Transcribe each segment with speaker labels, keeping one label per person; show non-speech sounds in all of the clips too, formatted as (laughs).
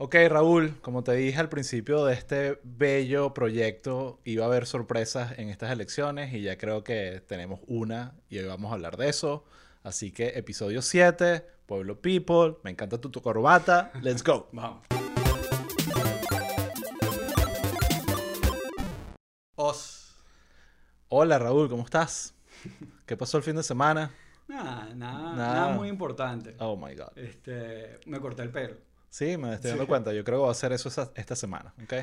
Speaker 1: Ok, Raúl, como te dije al principio de este bello proyecto, iba a haber sorpresas en estas elecciones y ya creo que tenemos una y hoy vamos a hablar de eso. Así que episodio 7, Pueblo People, me encanta tu, tu corbata, let's go. (laughs)
Speaker 2: Vamos. Os.
Speaker 1: Hola Raúl, ¿cómo estás? ¿Qué pasó el fin de semana?
Speaker 2: Nada, nada,
Speaker 1: Nada.
Speaker 2: nada muy importante.
Speaker 1: Oh my god.
Speaker 2: Este, me corté el pelo.
Speaker 1: Sí, me estoy dando
Speaker 2: Sí.
Speaker 1: cuenta, yo creo que voy a hacer eso esa- esta semana, ¿ok?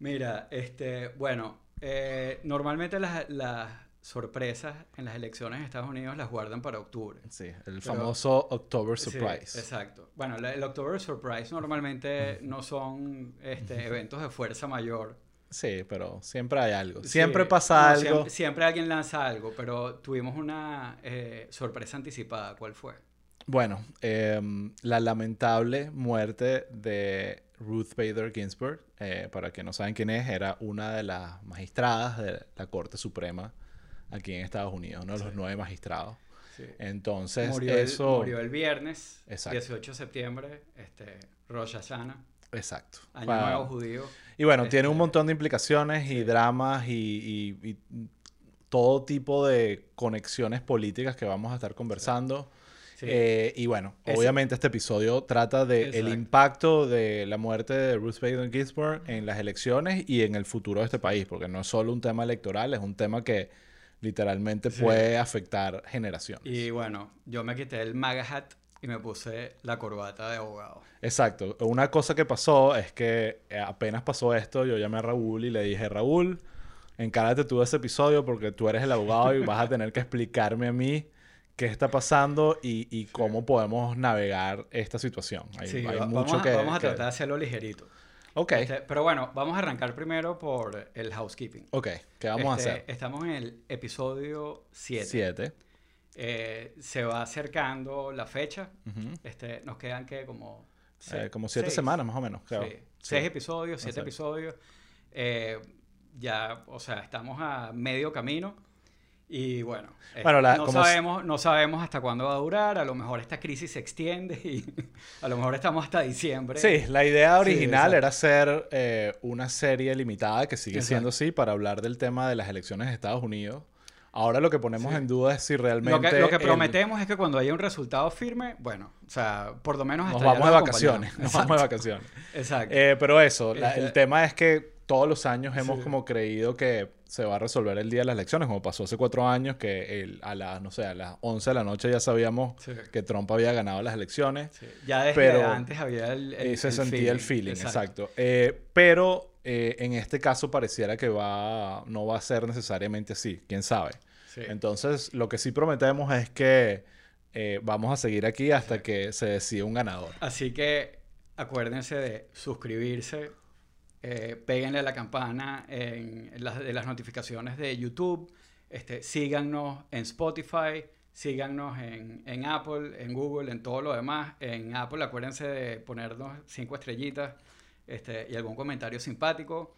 Speaker 2: Mira, este, bueno, eh, normalmente las, las sorpresas en las elecciones en Estados Unidos las guardan para octubre.
Speaker 1: Sí, el
Speaker 2: Pero-
Speaker 1: famoso October
Speaker 2: Sí,
Speaker 1: Surprise.
Speaker 2: exacto. Bueno, la- el October Surprise normalmente no son este, eventos de fuerza mayor.
Speaker 1: Sí, pero siempre hay algo.
Speaker 2: Sí,
Speaker 1: Siempre pasa
Speaker 2: no,
Speaker 1: algo.
Speaker 2: Siempre, siempre alguien lanza algo, pero tuvimos una eh, sorpresa anticipada. ¿Cuál fue?
Speaker 1: Bueno, em, la lamentable muerte de Ruth Bader Ginsburg, eh, para que no saben quién es, era una de las magistradas de la Corte Suprema aquí en Estados Unidos, uno de los
Speaker 2: Sí.
Speaker 1: nueve magistrados.
Speaker 2: Sí.
Speaker 1: Entonces,
Speaker 2: murió,
Speaker 1: eso...
Speaker 2: el, murió el viernes,
Speaker 1: Exacto.
Speaker 2: 18 de septiembre, este, Rosh Hashanah,
Speaker 1: Exacto.
Speaker 2: Año Nuevo Judío.
Speaker 1: Y bueno, tiene un
Speaker 2: Este,
Speaker 1: montón de implicaciones y dramas y, y- y todo tipo de conexiones políticas que vamos a estar conversando.
Speaker 2: Sí.
Speaker 1: Eh, y bueno,
Speaker 2: Ese-
Speaker 1: obviamente este episodio trata del impacto de la muerte de Ruth Bader Ginsburg en las elecciones y en el futuro de este país, porque no es solo un tema electoral, es un tema que literalmente
Speaker 2: Sí.
Speaker 1: puede afectar generaciones.
Speaker 2: Y bueno, yo me quité el MAGA hat y me puse la corbata de abogado.
Speaker 1: Exacto. Una cosa que pasó es que eh, apenas pasó esto, yo llamé a Raúl y le dije, Raúl, encárate tú de ese episodio porque tú eres el abogado y vas a tener que explicarme a mí qué está pasando y, y cómo podemos navegar esta situación. Hay,
Speaker 2: Sí,
Speaker 1: hay
Speaker 2: va-
Speaker 1: mucho
Speaker 2: vamos, a,
Speaker 1: que...
Speaker 2: vamos a
Speaker 1: que-
Speaker 2: tratar de hacerlo ligerito.
Speaker 1: Ok,
Speaker 2: Este, pero bueno, vamos a arrancar primero por el housekeeping.
Speaker 1: ok. ¿Qué vamos
Speaker 2: Este,
Speaker 1: a hacer?
Speaker 2: Estamos en el episodio 7.
Speaker 1: Siete.
Speaker 2: Eh, se va acercando la fecha. Este, nos quedan que como...
Speaker 1: Eh, como siete
Speaker 2: seis.
Speaker 1: semanas más o menos, creo.
Speaker 2: Sí.
Speaker 1: Sí.
Speaker 2: Seis episodios, siete
Speaker 1: Exacto.
Speaker 2: episodios. Eh, ya, o sea, estamos a medio camino. Y bueno, eh,
Speaker 1: Bueno, la-
Speaker 2: no,
Speaker 1: como
Speaker 2: sabemos, no sabemos hasta cuándo va a durar. A lo mejor esta crisis se extiende y (laughs) a lo mejor estamos hasta diciembre.
Speaker 1: Sí, la idea original era hacer eh, una serie limitada que sigue siendo así para hablar del tema de las elecciones de Estados Unidos. Ahora lo que ponemos
Speaker 2: Sí.
Speaker 1: en duda es si realmente...
Speaker 2: Lo que, lo que
Speaker 1: el-
Speaker 2: prometemos es que cuando haya un resultado firme, bueno, o sea, por lo menos
Speaker 1: Nos
Speaker 2: hasta allá
Speaker 1: vamos de vacaciones. Nos vamos de vacaciones.
Speaker 2: Exacto.
Speaker 1: Eh, pero eso, la-
Speaker 2: Este-
Speaker 1: el tema es que todos los años hemos
Speaker 2: Sí.
Speaker 1: como creído que se va a resolver el día de las elecciones, como pasó hace cuatro años, que el- a las, no sé, a las 11 de la noche ya sabíamos
Speaker 2: Sí.
Speaker 1: que Trump había ganado las elecciones.
Speaker 2: Sí. Ya desde
Speaker 1: pero-
Speaker 2: antes había el, el-
Speaker 1: Eh, se
Speaker 2: el
Speaker 1: sentía el feeling, exacto. Eh, pero eh, en este caso pareciera que va, no va a ser necesariamente así, quién sabe.
Speaker 2: Sí.
Speaker 1: Entonces, lo que sí prometemos es que eh, vamos a seguir aquí hasta que se decida un ganador.
Speaker 2: Así que acuérdense de suscribirse, eh, péguenle a la campana en, las, de las notificaciones de YouTube, este, síganos en Spotify, síganos en, en Apple, en Google, en todo lo demás. En Apple acuérdense de ponernos cinco estrellitas este, y algún comentario simpático.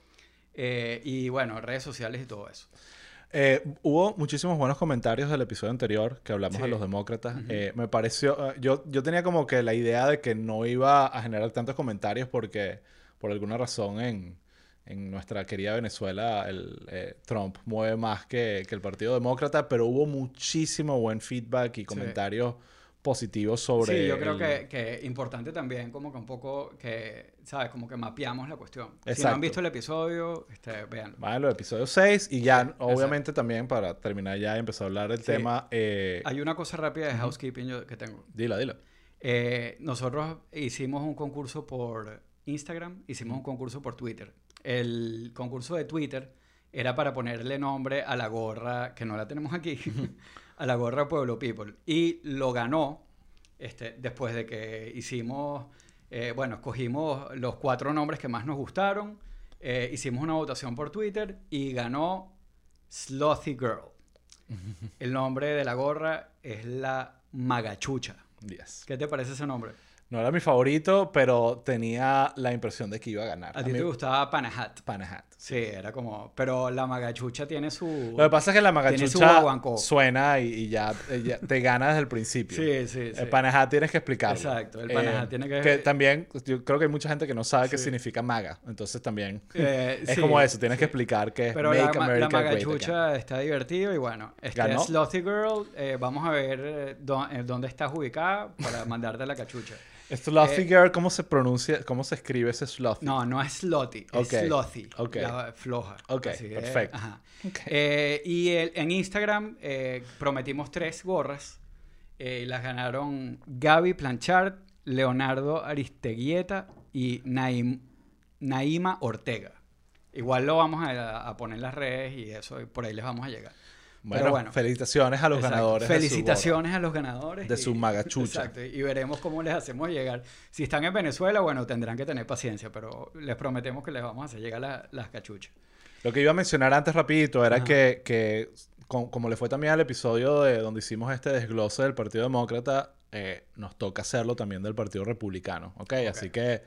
Speaker 2: Eh, y bueno, redes sociales y todo eso.
Speaker 1: Eh, hubo muchísimos buenos comentarios del episodio anterior que hablamos
Speaker 2: Sí.
Speaker 1: de los demócratas.
Speaker 2: Ujú.
Speaker 1: Eh, me pareció, eh, yo, yo tenía como que la idea de que no iba a generar tantos comentarios porque por alguna razón en, en nuestra querida Venezuela el, eh, Trump mueve más que, que el Partido Demócrata, pero hubo muchísimo buen feedback y comentarios positivos sobre...
Speaker 2: Sí, yo creo
Speaker 1: el-
Speaker 2: que, que importante también como que un poco que, ¿sabes? Como que mapeamos la cuestión. Si no han visto el episodio, este, véanlo.
Speaker 1: Van en los episodios 6 y ya,
Speaker 2: Sí,
Speaker 1: obviamente también para terminar ya y empezar a hablar del
Speaker 2: Sí.
Speaker 1: tema... eh,
Speaker 2: Hay una cosa rápida de housekeeping yo- que tengo.
Speaker 1: Dila, dila.
Speaker 2: Eh, nosotros hicimos un concurso por Instagram, hicimos un concurso por Twitter. El concurso de Twitter era para ponerle nombre a la gorra, que no la tenemos aquí, (laughs) a la gorra Pueblo People. Y lo ganó este, después de que hicimos, eh, bueno, escogimos los cuatro nombres que más nos gustaron, eh, hicimos una votación por Twitter y ganó Slothy Girl. (laughs) El nombre de la gorra es la Magachucha.
Speaker 1: Yes.
Speaker 2: ¿Qué te parece ese nombre?
Speaker 1: No era mi favorito, pero tenía la impresión de que iba a ganar.
Speaker 2: A ti
Speaker 1: mí-
Speaker 2: te gustaba Panahat.
Speaker 1: Panahat.
Speaker 2: Sí, era como... Pero la magachucha tiene su...
Speaker 1: Lo que pasa es que la magachucha suena y, y ya, eh, ya te gana desde el principio.
Speaker 2: Sí, sí, sí.
Speaker 1: El Panahat tienes que explicarlo.
Speaker 2: Exacto, el Panahat tiene que-
Speaker 1: Que también, yo creo que hay mucha gente que no sabe qué significa maga. Entonces también
Speaker 2: Eh, (laughs)
Speaker 1: es
Speaker 2: sí,
Speaker 1: como eso, tienes que explicar que es
Speaker 2: Pero la,
Speaker 1: Make
Speaker 2: ma- la
Speaker 1: America Again.
Speaker 2: magachucha está divertido y bueno, este
Speaker 1: ¿Ganó?
Speaker 2: Slothy Girl, eh, vamos a ver eh, dó- eh, dónde estás ubicada para mandarte la cachucha.
Speaker 1: Slothy
Speaker 2: Eh,
Speaker 1: Girl, ¿cómo se pronuncia? ¿Cómo se escribe ese Slothy?
Speaker 2: No, no es slothy, es
Speaker 1: Ok,
Speaker 2: slothy.
Speaker 1: ok.
Speaker 2: La floja.
Speaker 1: Ok, perfecto.
Speaker 2: ajá.
Speaker 1: Ok.
Speaker 2: Eh, y el- en Instagram eh, prometimos tres gorras. eh, y las ganaron Gaby Planchard, Leonardo Aristeguieta y Naim- Naima Ortega. Igual lo vamos a, a poner en las redes y eso, y por ahí les vamos a llegar.
Speaker 1: Bueno,
Speaker 2: Pero bueno.
Speaker 1: felicitaciones a los
Speaker 2: Exacto.
Speaker 1: ganadores. su
Speaker 2: Felicitaciones a los ganadores.
Speaker 1: de su
Speaker 2: y-
Speaker 1: magachucha.
Speaker 2: Exacto. Y veremos cómo les hacemos llegar. Si están en Venezuela, bueno, tendrán que tener paciencia, pero les prometemos que les vamos a hacer llegar la- las cachuchas.
Speaker 1: Lo que iba a mencionar antes rapidito era
Speaker 2: Ajá.
Speaker 1: que, que con- como le fue también al episodio de donde hicimos este desglose del Partido Demócrata, eh, nos toca hacerlo también del Partido Republicano. ¿ok? Así que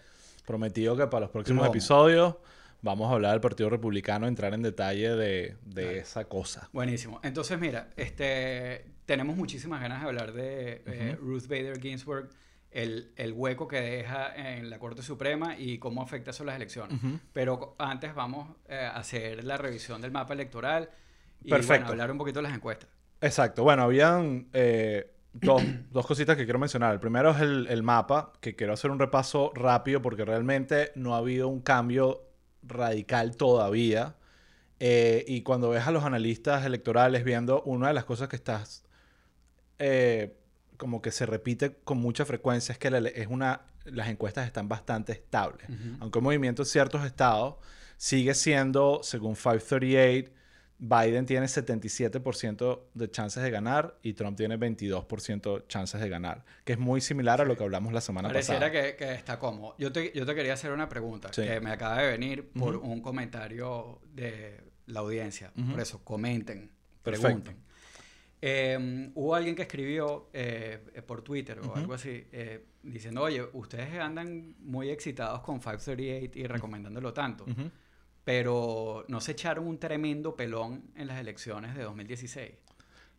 Speaker 1: prometido que para los próximos episodios vamos a hablar del Partido Republicano, entrar en detalle de, de esa cosa.
Speaker 2: Buenísimo. Entonces, mira, este, tenemos muchísimas ganas de hablar de eh, Ruth Bader Ginsburg, el, el hueco que deja en la Corte Suprema y cómo afecta eso a las elecciones. Pero antes vamos eh, a hacer la revisión del mapa electoral y
Speaker 1: Perfecto.
Speaker 2: bueno, hablar un poquito de las encuestas.
Speaker 1: Exacto. Bueno, habían eh, dos, (clears throat) dos cositas que quiero mencionar. El primero es el, el mapa, que quiero hacer un repaso rápido porque realmente no ha habido un cambio radical todavía. Eh, y cuando ves a los analistas electorales viendo una de las cosas que estás eh, como que se repite con mucha frecuencia es que la- es una, las encuestas están bastante estables. Aunque el movimiento en ciertos estados sigue siendo, según 538, Biden tiene 77% de chances de ganar y Trump tiene 22% chances de ganar, que es muy similar a lo que hablamos la semana
Speaker 2: Pareciera
Speaker 1: pasada.
Speaker 2: que, que está cómodo. Yo te, yo te quería hacer una pregunta
Speaker 1: Sí.
Speaker 2: que me acaba de venir por
Speaker 1: Ujú.
Speaker 2: un comentario de la audiencia.
Speaker 1: Ujú.
Speaker 2: Por eso, comenten, pregunten. Eh, hubo alguien que escribió eh, por Twitter o
Speaker 1: Ujú.
Speaker 2: algo así eh, diciendo, oye, ustedes andan muy excitados con 538 y recomendándolo tanto. Pero no se echaron un tremendo pelón en las elecciones de 2016.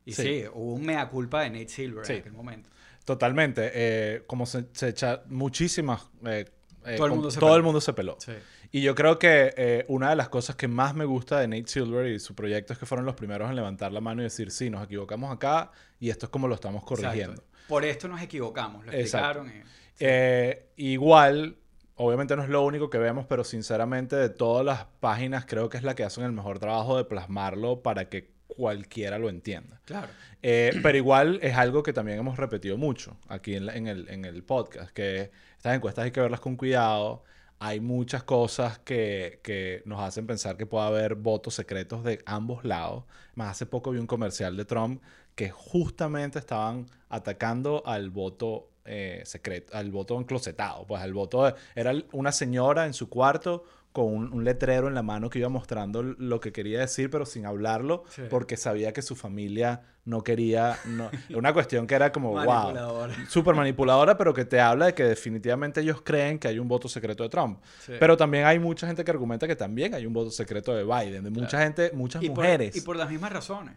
Speaker 2: Y sí,
Speaker 1: Sí.
Speaker 2: hubo un mea culpa de Nate Silver
Speaker 1: Sí.
Speaker 2: en aquel momento.
Speaker 1: Totalmente. eh, como se, se echa muchísimas... eh, eh,
Speaker 2: Todo el mundo se
Speaker 1: todo
Speaker 2: peló.
Speaker 1: el mundo se peló.
Speaker 2: Sí.
Speaker 1: Y yo creo que una de las cosas que más me gusta de Nate Silver y su proyecto es que fueron los primeros en levantar la mano y decir, sí, nos equivocamos acá y esto es como lo estamos corrigiendo.
Speaker 2: Exacto. Por esto nos equivocamos, lo explicaron. y-
Speaker 1: igual, obviamente no es lo único que vemos, pero sinceramente de todas las páginas creo que es la que hacen el mejor trabajo de plasmarlo para que cualquiera lo entienda.
Speaker 2: Claro.
Speaker 1: Eh, pero igual es algo que también hemos repetido mucho aquí en, la- en el, en el podcast, que estas encuestas hay que verlas con cuidado. Hay muchas cosas que, que nos hacen pensar que puede haber votos secretos de ambos lados. Más hace poco vi un comercial de Trump que justamente estaban atacando al voto eh, secreto, al voto enclosetado. Pues al voto de- era una señora en su cuarto con un, un letrero en la mano que iba mostrando lo que quería decir, pero sin hablarlo,
Speaker 2: Sí.
Speaker 1: porque sabía que su familia no quería. No, (laughs) una cuestión que era como, wow. (laughs) Súper manipuladora, pero que te habla de que definitivamente ellos creen que hay un voto secreto de Trump.
Speaker 2: Sí.
Speaker 1: Pero también hay mucha gente que argumenta que también hay un voto secreto de Biden, de mucha gente, muchas
Speaker 2: y por,
Speaker 1: mujeres,
Speaker 2: y
Speaker 1: por
Speaker 2: las mismas razones.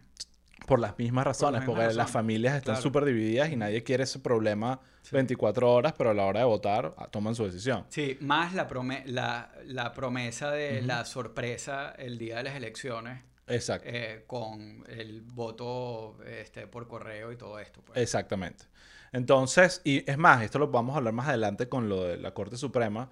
Speaker 1: Las mismas razones, porque las familias están
Speaker 2: claro.
Speaker 1: súper divididas y nadie quiere ese problema
Speaker 2: Sí.
Speaker 1: 24 horas, pero a la hora de votar ah, toman su decisión.
Speaker 2: Sí, más la, prome- la, la promesa de la sorpresa el día de las elecciones
Speaker 1: Exacto.
Speaker 2: eh, con el voto este, por correo y todo esto. pues.
Speaker 1: Exactamente. Entonces, y es más, esto lo vamos a hablar más adelante con lo de la Corte Suprema,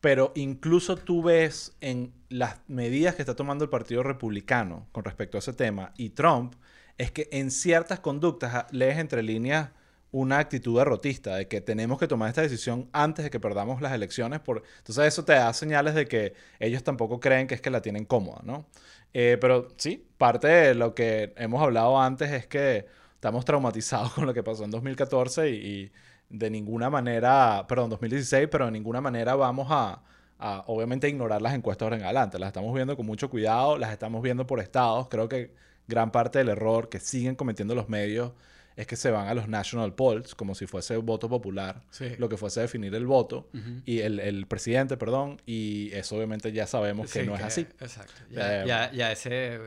Speaker 1: pero incluso tú ves en las medidas que está tomando el Partido Republicano con respecto a ese tema y Trump, es que en ciertas conductas ah, lees entre líneas una actitud derrotista de que tenemos que tomar esta decisión antes de que perdamos las elecciones. Por... Entonces eso te da señales de que ellos tampoco creen que es que la tienen cómoda, ¿no? Eh, pero sí, parte de lo que hemos hablado antes es que estamos traumatizados (laughs) con lo que pasó en 2014 y, y de ninguna manera, perdón, 2016, pero de ninguna manera vamos a, a, obviamente, ignorar las encuestas ahora en adelante. Las estamos viendo con mucho cuidado, las estamos viendo por estados. Creo que gran parte del error que siguen cometiendo los medios es que se van a los national polls, como si fuese voto popular,
Speaker 2: Sí.
Speaker 1: lo que fuese definir el voto, y el, el presidente, perdón, y eso obviamente ya sabemos que
Speaker 2: Sí,
Speaker 1: no es así.
Speaker 2: Exacto. Ya,
Speaker 1: Eh,
Speaker 2: ya, ya ese,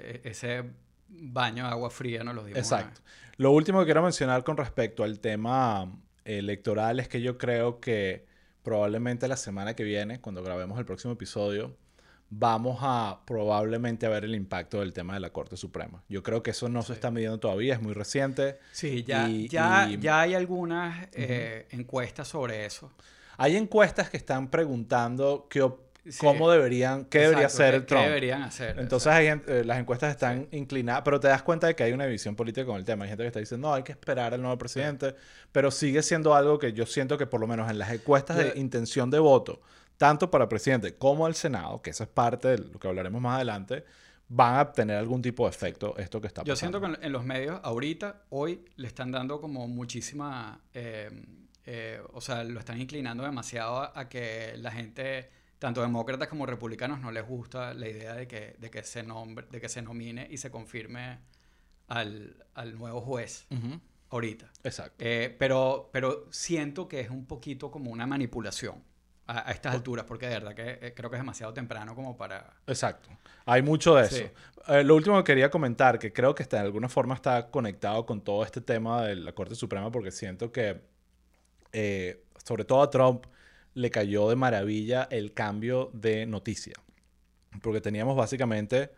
Speaker 2: eh, ese baño de agua fría nos lo dimos.
Speaker 1: Exacto. Lo último que quiero mencionar con respecto al tema electoral es que yo creo que probablemente la semana que viene, cuando grabemos el próximo episodio, vamos a probablemente a ver el impacto del tema de la Corte Suprema. Yo creo que eso no se está midiendo todavía, es muy reciente.
Speaker 2: Sí, ya,
Speaker 1: Y-
Speaker 2: ya,
Speaker 1: y-
Speaker 2: ya hay algunas eh, encuestas sobre eso.
Speaker 1: Hay encuestas que están preguntando qué
Speaker 2: Sí.
Speaker 1: cómo deberían, qué debería hacer
Speaker 2: ¿qué-
Speaker 1: el Trump.
Speaker 2: ¿Qué deberían hacer?
Speaker 1: Entonces hay eh, las encuestas están inclinadas, pero te das cuenta de que hay una división política con el tema. Hay gente que está diciendo, no, hay que esperar al nuevo presidente, pero sigue siendo algo que yo siento que por lo menos en las encuestas de intención de voto, tanto para presidente como al Senado, que eso es parte de lo que hablaremos más adelante, van a tener algún tipo de efecto esto que está pasando.
Speaker 2: Yo siento que en- los medios ahorita, hoy, le están dando como muchísima, eh, eh, o sea, lo están inclinando demasiado a, a que la gente, tanto demócratas como republicanos, no les gusta la idea de que, de que se nombre, de que se nomine y se confirme al, al nuevo juez ahorita.
Speaker 1: Exacto.
Speaker 2: Eh, pero, pero siento que es un poquito como una manipulación a, a estas alturas, porque de verdad que eh, creo que es demasiado temprano como para...
Speaker 1: Exacto. Hay mucho de eso.
Speaker 2: Sí.
Speaker 1: Eh, lo último que quería comentar, que creo que está, de alguna forma está conectado con todo este tema de la Corte Suprema, porque siento que, eh, sobre todo a Trump, le cayó de maravilla el cambio de noticia. Porque teníamos básicamente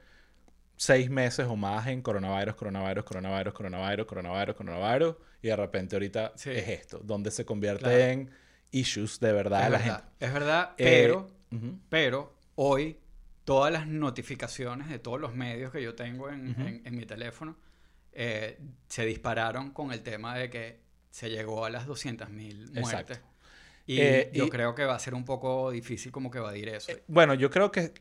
Speaker 1: seis meses o más en coronavirus, coronavirus, coronavirus, coronavirus, coronavirus, coronavirus, y de repente ahorita
Speaker 2: Sí.
Speaker 1: es esto, donde se convierte
Speaker 2: Claro.
Speaker 1: en issues de verdad
Speaker 2: es
Speaker 1: de la
Speaker 2: verdad,
Speaker 1: gente.
Speaker 2: es verdad,
Speaker 1: Eh,
Speaker 2: pero... Pero hoy todas las notificaciones de todos los medios que yo tengo en, en- en mi teléfono eh, se dispararon con el tema de que se llegó a las 200.000
Speaker 1: Exacto.
Speaker 2: muertes. Y
Speaker 1: Eh,
Speaker 2: yo
Speaker 1: y-
Speaker 2: creo que va a ser un poco difícil como que evadir eso.
Speaker 1: Eh, Bueno, yo creo que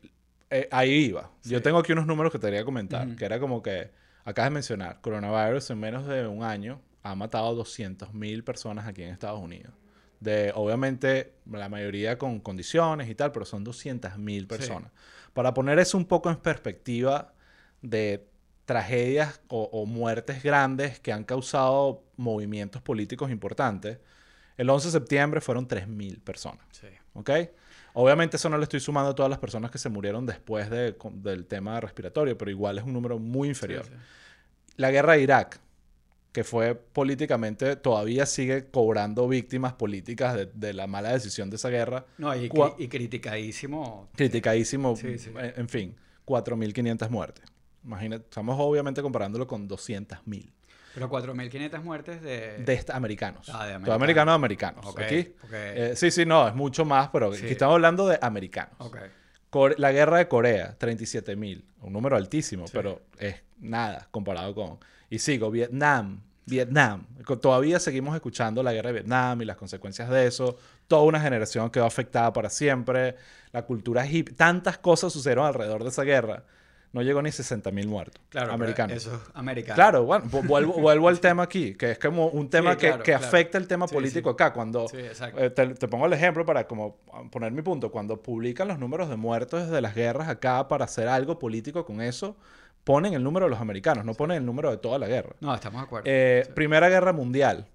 Speaker 1: ahí iba. Yo tengo aquí unos números que te quería comentar, que era como que, acabas de mencionar, coronavirus en menos de un año ha matado 200.000 personas aquí en Estados Unidos. De, obviamente, la mayoría con condiciones y tal, pero son 200.000 personas. Para poner eso un poco en perspectiva de tragedias o, o muertes grandes que han causado movimientos políticos importantes, el 11 de septiembre fueron 3.000 personas.
Speaker 2: Sí.
Speaker 1: ¿Ok? Obviamente eso no le estoy sumando a todas las personas que se murieron después de- con- del tema respiratorio, pero igual es un número muy inferior.
Speaker 2: Sí.
Speaker 1: La guerra de Irak, que fue políticamente, todavía sigue cobrando víctimas políticas de, de la mala decisión de esa guerra.
Speaker 2: No, y,
Speaker 1: Cua-
Speaker 2: cri- y criticadísimo.
Speaker 1: Criticadísimo,
Speaker 2: Sí, sí.
Speaker 1: En, en fin, 4.500 muertes. Imagínate, estamos obviamente comparándolo con 200.000
Speaker 2: Pero 4.500 muertes de...
Speaker 1: de americanos.
Speaker 2: Ah, de
Speaker 1: Todo americanos americanos.
Speaker 2: Ok,
Speaker 1: Aquí, eh, sí, sí, no, es mucho más, pero
Speaker 2: Sí.
Speaker 1: aquí estamos hablando de americanos.
Speaker 2: Ok.
Speaker 1: Core- la guerra de Corea, 37 mil. Un número altísimo, pero es nada comparado con... Y sigo, Vietnam, Vietnam. Todavía seguimos escuchando la guerra de Vietnam y las consecuencias de eso. Toda una generación quedó afectada para siempre. La cultura hip. Tantas cosas sucedieron alrededor de esa guerra. No llegó ni 60 mil muertos
Speaker 2: Claro,
Speaker 1: americanos.
Speaker 2: eso es americano.
Speaker 1: Claro, bueno, vu- vuelvo, vuelvo al tema aquí, que es como un tema que,
Speaker 2: claro,
Speaker 1: que
Speaker 2: claro.
Speaker 1: afecta el tema
Speaker 2: Sí,
Speaker 1: político
Speaker 2: sí.
Speaker 1: acá. Cuando
Speaker 2: Sí, exacto.
Speaker 1: eh, te, te pongo el ejemplo para como poner mi punto. Cuando publican los números de muertos desde las guerras acá para hacer algo político con eso, ponen el número de los americanos, no ponen el número de toda la guerra.
Speaker 2: No, estamos de acuerdo.
Speaker 1: Eh,
Speaker 2: Sí.
Speaker 1: Primera Guerra Mundial.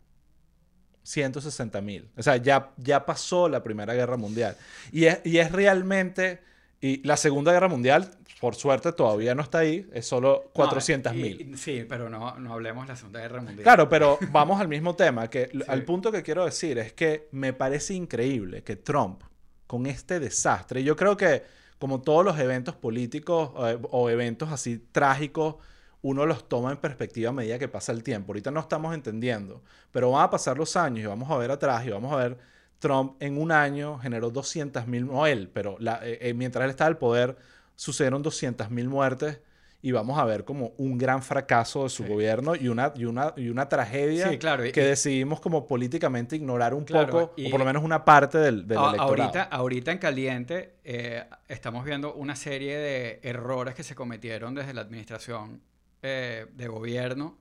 Speaker 1: 160 mil. O sea, ya, ya pasó la Primera Guerra Mundial. Y es, y es realmente... Y la Segunda Guerra Mundial, por suerte, todavía no está ahí. Es solo
Speaker 2: No,
Speaker 1: 400
Speaker 2: y-
Speaker 1: mil.
Speaker 2: y- Sí, pero no, no hablemos de la Segunda Guerra Mundial.
Speaker 1: Claro, pero vamos al mismo tema, que (laughs)
Speaker 2: Sí.
Speaker 1: al punto que quiero decir es que me parece increíble que Trump, con este desastre, yo creo que como todos los eventos políticos eh, o eventos así trágicos, uno los toma en perspectiva a medida que pasa el tiempo. Ahorita no estamos entendiendo, pero van a pasar los años y vamos a ver atrás y vamos a ver Trump en un año generó 200 mil, no él, pero la- eh, eh, mientras él estaba al poder sucedieron 200 mil muertes y vamos a ver como un gran fracaso de su
Speaker 2: Sí.
Speaker 1: gobierno y una, y, una, y una tragedia
Speaker 2: Sí, claro, y-
Speaker 1: que decidimos como políticamente ignorar un
Speaker 2: Claro,
Speaker 1: poco,
Speaker 2: y-
Speaker 1: o por lo menos una parte del, del
Speaker 2: A-
Speaker 1: electorado.
Speaker 2: ahorita, ahorita en caliente eh, estamos viendo una serie de errores que se cometieron desde la administración eh, de gobierno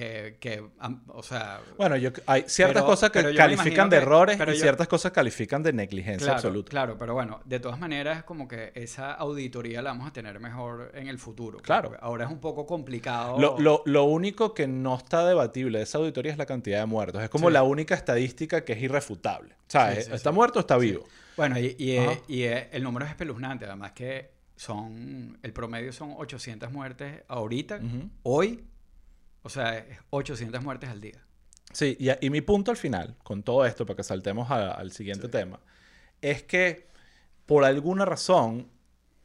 Speaker 2: eh, que, o sea,
Speaker 1: Bueno, yo, hay ciertas
Speaker 2: Pero-
Speaker 1: cosas que califican de
Speaker 2: que-
Speaker 1: errores
Speaker 2: pero
Speaker 1: y
Speaker 2: yo-
Speaker 1: ciertas cosas califican de negligencia
Speaker 2: claro,
Speaker 1: absoluta.
Speaker 2: claro, pero bueno, de todas maneras, como que esa auditoría la vamos a tener mejor en el futuro.
Speaker 1: Claro.
Speaker 2: Ahora es un poco complicado.
Speaker 1: Lo, lo- lo único que no está debatible de esa auditoría es la cantidad de muertos. Es como
Speaker 2: Sí.
Speaker 1: la única estadística que es irrefutable. ¿Sabes?
Speaker 2: Sí, sí,
Speaker 1: ¿Está muerto o está vivo?
Speaker 2: Bueno, y, y, eh, y, eh, el número es espeluznante, además que son, el promedio son 800 muertes ahorita, hoy, o sea, es 800 muertes al día.
Speaker 1: Sí, y, y mi punto al final, con todo esto, para que saltemos a- al siguiente
Speaker 2: Sí.
Speaker 1: tema, es que por alguna razón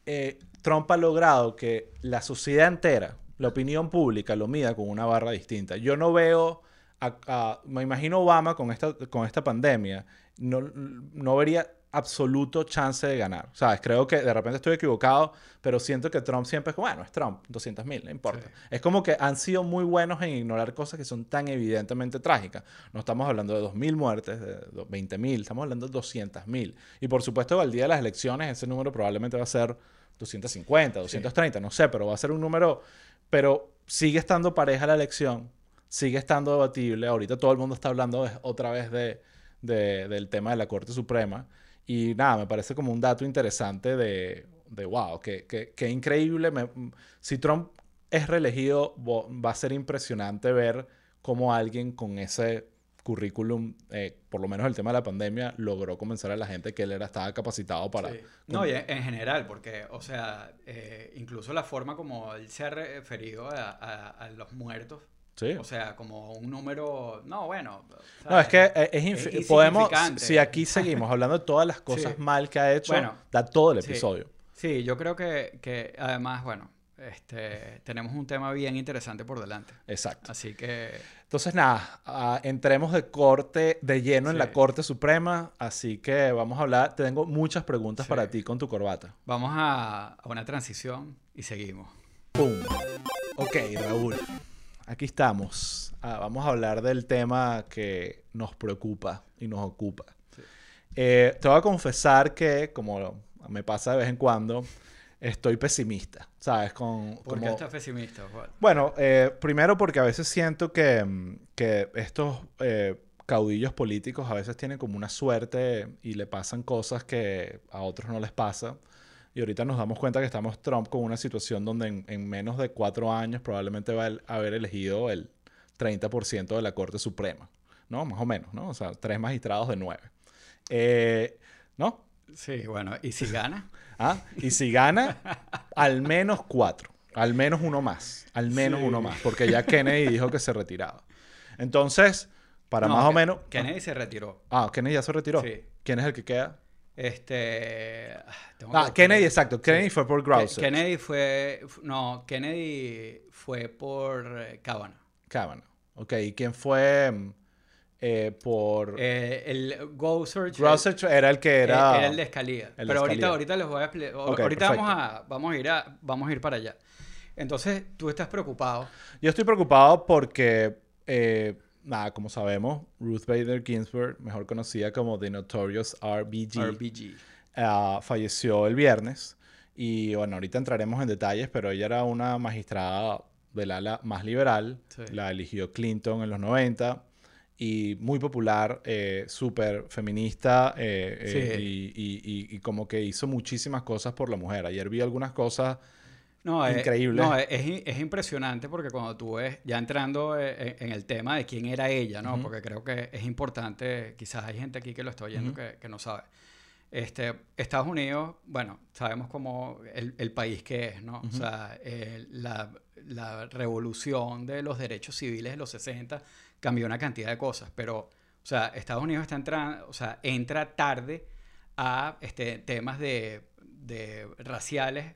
Speaker 1: eh, Trump ha logrado que la sociedad entera, la opinión pública, lo mida con una barra distinta. Yo no veo, a- a- me imagino Obama con esta, con esta pandemia, no, no vería absoluto chance de ganar. ¿Sabes? Creo que de repente estoy equivocado, pero siento que Trump siempre es como, bueno, es Trump, 200 mil, no importa.
Speaker 2: Sí.
Speaker 1: Es como que han sido muy buenos en ignorar cosas que son tan evidentemente trágicas. No estamos hablando de 2.000 muertes, de 20.000, estamos hablando de 200.000. Y por supuesto, al día de las elecciones ese número probablemente va a ser 250, 230, no sé, pero va a ser un número... Pero sigue estando pareja la elección, sigue estando debatible. Ahorita todo el mundo está hablando de- otra vez de, de- del tema de la Corte Suprema. Y nada, me parece como un dato interesante de, de wow, que, que, que increíble. me- si Trump es reelegido, va a ser impresionante ver cómo alguien con ese currículum, eh, por lo menos el tema de la pandemia, logró convencer a la gente que él era, estaba capacitado para...
Speaker 2: Sí. No, y en en general, porque, o sea, eh, incluso la forma como él se ha referido a, a- a los muertos,
Speaker 1: Sí.
Speaker 2: o sea, como un número, no, bueno.
Speaker 1: No, es que eh, es,
Speaker 2: Es
Speaker 1: podemos, si aquí seguimos hablando de todas las (laughs) cosas
Speaker 2: Sí.
Speaker 1: mal que ha hecho,
Speaker 2: Bueno,
Speaker 1: da todo el episodio.
Speaker 2: Sí, yo creo que, que además, bueno, este, tenemos un tema bien interesante por delante.
Speaker 1: Exacto.
Speaker 2: Así que,
Speaker 1: Entonces, nada, ah, entremos de corte, de lleno en la Corte Suprema, así que vamos a hablar, tengo muchas preguntas para ti con tu corbata.
Speaker 2: vamos a, a una transición y seguimos.
Speaker 1: ¡Pum! Ok, Raúl, aquí estamos. Ah, vamos a hablar del tema que nos preocupa y nos ocupa.
Speaker 2: Sí.
Speaker 1: Eh, te voy a confesar que, como me pasa de vez en cuando, estoy pesimista, ¿sabes? Con,
Speaker 2: ¿Por qué estás pesimista, Juan?
Speaker 1: Bueno, eh, primero porque a veces siento que, mm, que estos eh, caudillos políticos a veces tienen como una suerte y le pasan cosas que a otros no les pasa. Y ahorita nos damos cuenta que estamos Trump con una situación donde en, en menos de cuatro años probablemente va a haber elegido el 30% de la Corte Suprema, ¿no? Más o menos, ¿no? O sea, tres magistrados de nueve. Eh, ¿No?
Speaker 2: Sí, bueno, ¿y si gana? (laughs)
Speaker 1: ¿Ah? Y si gana, al menos cuatro. Al menos uno más. Al menos
Speaker 2: Sí.
Speaker 1: uno más. Porque ya Kennedy dijo que se retiraba. Entonces, para
Speaker 2: No,
Speaker 1: más o menos.
Speaker 2: Kennedy se retiró.
Speaker 1: Ah, Kennedy ya se retiró.
Speaker 2: Sí.
Speaker 1: ¿Quién es el que queda?
Speaker 2: Este. ah, que
Speaker 1: Ah, Kennedy, exacto. Kennedy
Speaker 2: Sí.
Speaker 1: fue por Grouser.
Speaker 2: Kennedy fue. No, Kennedy fue por eh, Kavanaugh.
Speaker 1: Kavanaugh. Ok, ¿y quién fue mm, eh, por.
Speaker 2: Eh, el Go Search.
Speaker 1: Gorsuch era el que
Speaker 2: eh,
Speaker 1: era.
Speaker 2: era el de Escalía.
Speaker 1: el de
Speaker 2: Pero ahorita, ahorita les voy a explicar. Ahorita vamos a, vamos, a ir a, vamos a ir para allá. Entonces, tú estás preocupado.
Speaker 1: Yo estoy preocupado porque, eh, nada, como sabemos, Ruth Bader Ginsburg, mejor conocida como The Notorious RBG,
Speaker 2: RBG.
Speaker 1: ah, falleció el viernes. Y bueno, ahorita entraremos en detalles, pero ella era una magistrada del ala más liberal.
Speaker 2: Sí.
Speaker 1: La eligió Clinton en los 90. Y muy popular, eh, súper feminista eh, eh,
Speaker 2: Sí.
Speaker 1: y, y- y- y como que hizo muchísimas cosas por la mujer. Ayer vi algunas cosas
Speaker 2: No, eh,
Speaker 1: Increíble.
Speaker 2: no, es, es- es impresionante porque cuando tú ves, ya entrando eh, en, en el tema de quién era ella, ¿no? Porque creo que es importante, quizás hay gente aquí que lo está oyendo que, que no sabe. Este, Estados Unidos, bueno, sabemos como el, el país que es, ¿no? O sea, eh, la, la revolución de los derechos civiles de los 60 cambió una cantidad de cosas, pero, o sea, Estados Unidos está entrando, o sea, entra tarde a este, temas de, de raciales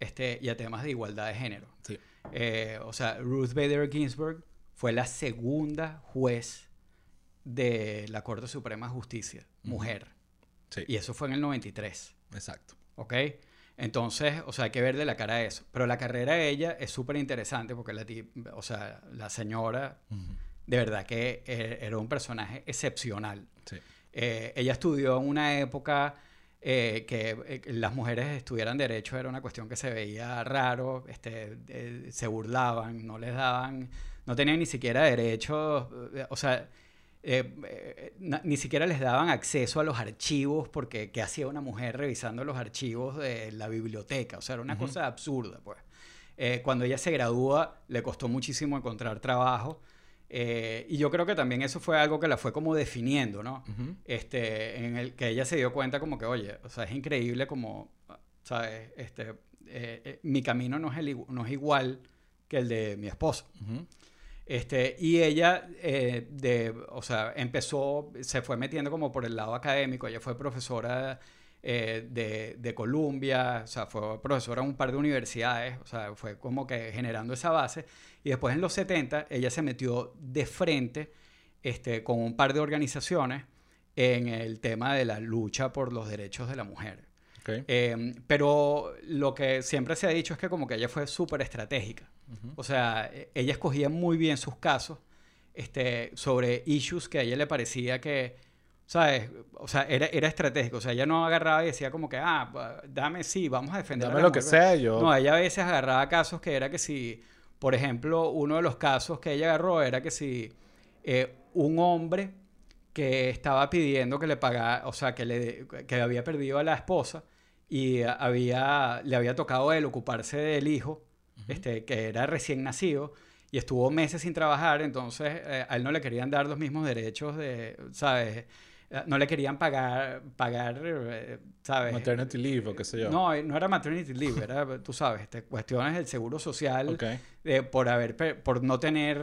Speaker 2: este, y a temas de igualdad de género.
Speaker 1: Sí.
Speaker 2: Eh, o sea, Ruth Bader Ginsburg fue la segunda juez de la Corte Suprema de Justicia, mujer.
Speaker 1: Sí,
Speaker 2: Y eso fue en el 93,
Speaker 1: exacto.
Speaker 2: ¿ok? Entonces, o sea, hay que verle la cara eso. Pero la carrera de ella es súper interesante porque la, o sea, la señora, de verdad que eh, era un personaje excepcional.
Speaker 1: Sí.
Speaker 2: Eh, ella estudió en una época eh, que eh, las mujeres estudiaran derecho era una cuestión que se veía raro, este, eh, se burlaban, no les daban, no tenían ni siquiera derechos, eh, o sea, eh, eh, na- ni siquiera les daban acceso a los archivos porque ¿qué hacía una mujer revisando los archivos de la biblioteca? O sea, era una cosa absurda, pues. Cuando ella se gradúa, le costó muchísimo encontrar trabajo. Eh, y yo creo que también eso fue algo que la fue como definiendo, ¿no?
Speaker 1: Ujú.
Speaker 2: este, en el que ella se dio cuenta como que, oye, o sea, es increíble como, ¿sabes? Este, eh, eh, mi camino no es, el no es igual que el de mi esposo.
Speaker 1: Ujú.
Speaker 2: Este, y ella, eh, de, o sea, empezó, se fue metiendo como por el lado académico. Ella fue profesora eh, de, de Columbia, o sea, fue profesora en un par de universidades, o sea, fue como que generando esa base. Y después en los 70, ella se metió de frente este, con un par de organizaciones en el tema de la lucha por los derechos de la mujer. Eh, pero lo que siempre se ha dicho es que como que ella fue súper estratégica. O sea, e- ella escogía muy bien sus casos este, sobre issues que a ella le parecía que, ¿sabes? O sea, era, era estratégico. O sea, ella no agarraba y decía como que, ah, ba- dame, sí, vamos a defender a
Speaker 1: Dame
Speaker 2: la
Speaker 1: lo que
Speaker 2: mujer".
Speaker 1: sea, yo.
Speaker 2: No, ella a veces agarraba casos que era que si, por ejemplo, uno de los casos que ella agarró era que si eh, un hombre que estaba pidiendo que le pagara, o sea, que, le, que había perdido a la esposa y había, le había tocado a él ocuparse del hijo, este, que era recién nacido, y estuvo meses sin trabajar, entonces eh, a él no le querían dar los mismos derechos de, ¿sabes? Eh, No le querían pagar, pagar eh, ¿sabes?
Speaker 1: Maternity leave o qué sé yo.
Speaker 2: No, eh, no era maternity leave, era, (laughs) tú sabes, este, cuestiones del seguro social
Speaker 1: Ok.
Speaker 2: eh, por, haber, por no tener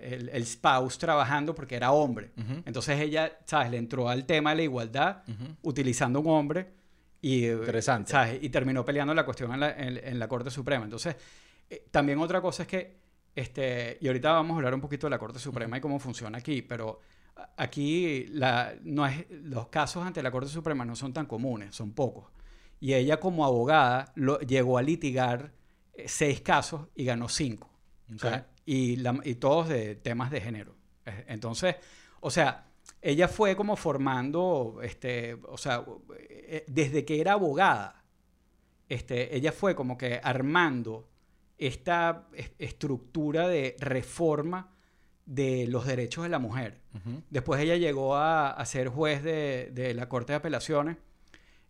Speaker 2: el, el spouse trabajando porque era hombre.
Speaker 1: Ujú.
Speaker 2: Entonces ella, ¿sabes? Le entró al tema de la igualdad
Speaker 1: Ujú.
Speaker 2: utilizando un hombre y,
Speaker 1: Interesante.
Speaker 2: ¿sabes? Y terminó peleando la cuestión en la, en- en la Corte Suprema. Entonces, eh, también otra cosa es que, este, y ahorita vamos a hablar un poquito de la Corte Suprema y cómo funciona aquí, pero aquí la, no es, los casos ante la Corte Suprema no son tan comunes, son pocos. Y ella como abogada lo, llegó a litigar eh, seis casos y ganó cinco. O sea,
Speaker 1: Ok.
Speaker 2: y, la- y todos de temas de género. Entonces, o sea, ella fue como formando, este, o sea, eh, desde que era abogada, este, ella fue como que armando esta es- estructura de reforma de los derechos de la mujer. Después ella llegó a, a ser juez de, de la Corte de Apelaciones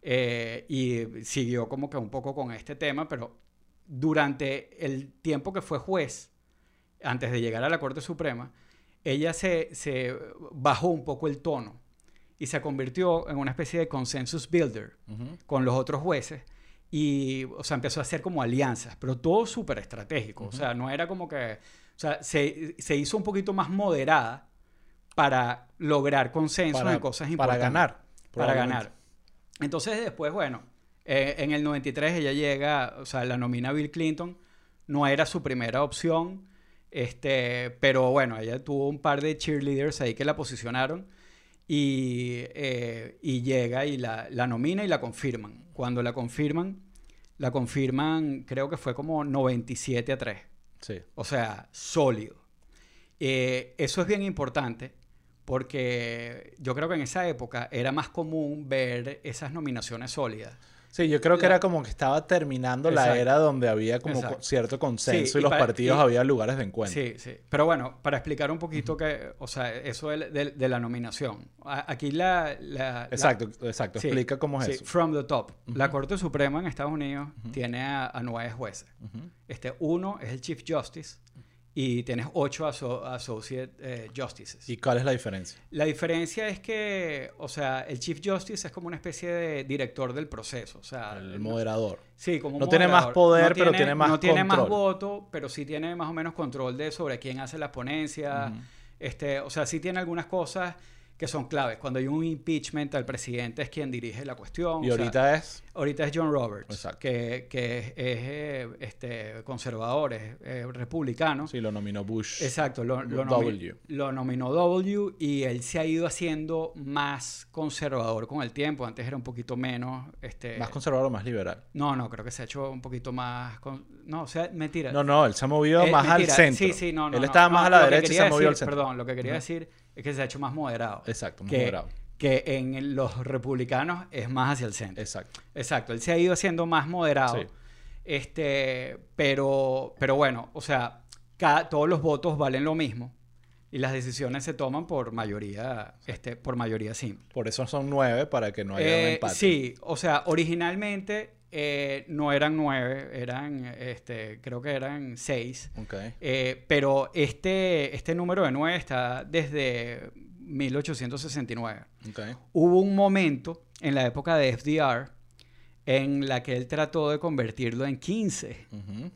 Speaker 2: eh, y siguió como que un poco con este tema, pero durante el tiempo que fue juez, antes de llegar a la Corte Suprema, ella se, se bajó un poco el tono y se convirtió en una especie de consensus builder con los otros jueces y, o sea, empezó a hacer como alianzas, pero todo súper estratégico. O sea, no era como que, o sea, se, se hizo un poquito más moderada para lograr consenso
Speaker 1: Para,
Speaker 2: en cosas
Speaker 1: para
Speaker 2: importantes.
Speaker 1: ganar.
Speaker 2: Para ganar. Entonces después, bueno, eh, en el 93 ella llega, o sea, la nomina Bill Clinton, no era su primera opción, este, pero bueno, ella tuvo un par de cheerleaders ahí que la posicionaron y, eh, y llega y la, la nomina y la confirman. Cuando la confirman, la confirman, creo que fue como 97 a 3.
Speaker 1: Sí.
Speaker 2: O sea, sólido. Eh, eso es bien importante porque yo creo que en esa época era más común ver esas nominaciones sólidas.
Speaker 1: Sí, yo creo que era como que estaba terminando la era donde había como
Speaker 2: Exacto.
Speaker 1: cierto consenso
Speaker 2: Sí,
Speaker 1: y,
Speaker 2: y
Speaker 1: los partidos
Speaker 2: y-
Speaker 1: había lugares de encuentro.
Speaker 2: Sí, sí. Pero bueno, para explicar un poquito que, o sea, eso de, de- de la nominación. A- Aquí la... la- la-
Speaker 1: Exacto, exacto.
Speaker 2: sí,
Speaker 1: Explica cómo es
Speaker 2: sí,
Speaker 1: eso.
Speaker 2: From the top. La Corte Suprema en Estados Unidos tiene a, a nueve jueces. Este, uno es el Chief Justice y tienes ocho aso- Associate eh, Justices.
Speaker 1: ¿Y cuál es la diferencia?
Speaker 2: La diferencia es que, o sea, el Chief Justice es como una especie de director del proceso. O sea,
Speaker 1: El
Speaker 2: no-
Speaker 1: moderador.
Speaker 2: sí, como un
Speaker 1: no tiene más poder, pero tiene más
Speaker 2: No tiene más
Speaker 1: control.
Speaker 2: voto, pero sí tiene más o menos control de sobre quién hace las ponencias. Este, o sea, sí tiene algunas cosas que son claves. Cuando hay un impeachment, el presidente es quien dirige la cuestión.
Speaker 1: Y
Speaker 2: o sea,
Speaker 1: ahorita es.
Speaker 2: Ahorita es John Roberts,
Speaker 1: Exacto.
Speaker 2: que, que es, es, eh, este, conservador, es republicano.
Speaker 1: Sí, lo nominó Bush.
Speaker 2: Exacto, lo, lo,
Speaker 1: W.
Speaker 2: lo nominó W y él se ha ido haciendo más conservador con el tiempo. Antes era un poquito menos. Este,
Speaker 1: Más conservador o más liberal.
Speaker 2: no, no, creo que se ha hecho un poquito más. con- no, o sea, mentira.
Speaker 1: No, no, él se ha movido
Speaker 2: Eh,
Speaker 1: más
Speaker 2: mentira.
Speaker 1: al centro.
Speaker 2: Sí, sí, no, no.
Speaker 1: Él estaba
Speaker 2: no,
Speaker 1: más a la derecha y se movió al
Speaker 2: decir-
Speaker 1: centro.
Speaker 2: Perdón, lo que quería decir que se ha hecho más moderado.
Speaker 1: Exacto, más
Speaker 2: que,
Speaker 1: moderado.
Speaker 2: que en los republicanos es más hacia el centro.
Speaker 1: Exacto.
Speaker 2: Exacto, él se ha ido haciendo más moderado.
Speaker 1: Sí.
Speaker 2: Este, pero, pero bueno, o sea, ca- todos los votos valen lo mismo y las decisiones se toman por mayoría, este, por mayoría simple.
Speaker 1: Por eso son nueve, para que no haya un
Speaker 2: Eh,
Speaker 1: empate.
Speaker 2: sí, o sea, originalmente eh, no eran nueve, eran, este, creo que eran seis. Eh, pero este, este número de 9 está desde 1869.
Speaker 1: Ok.
Speaker 2: Hubo un momento en la época de FDR en la que él trató de convertirlo en 15.
Speaker 1: Ujú.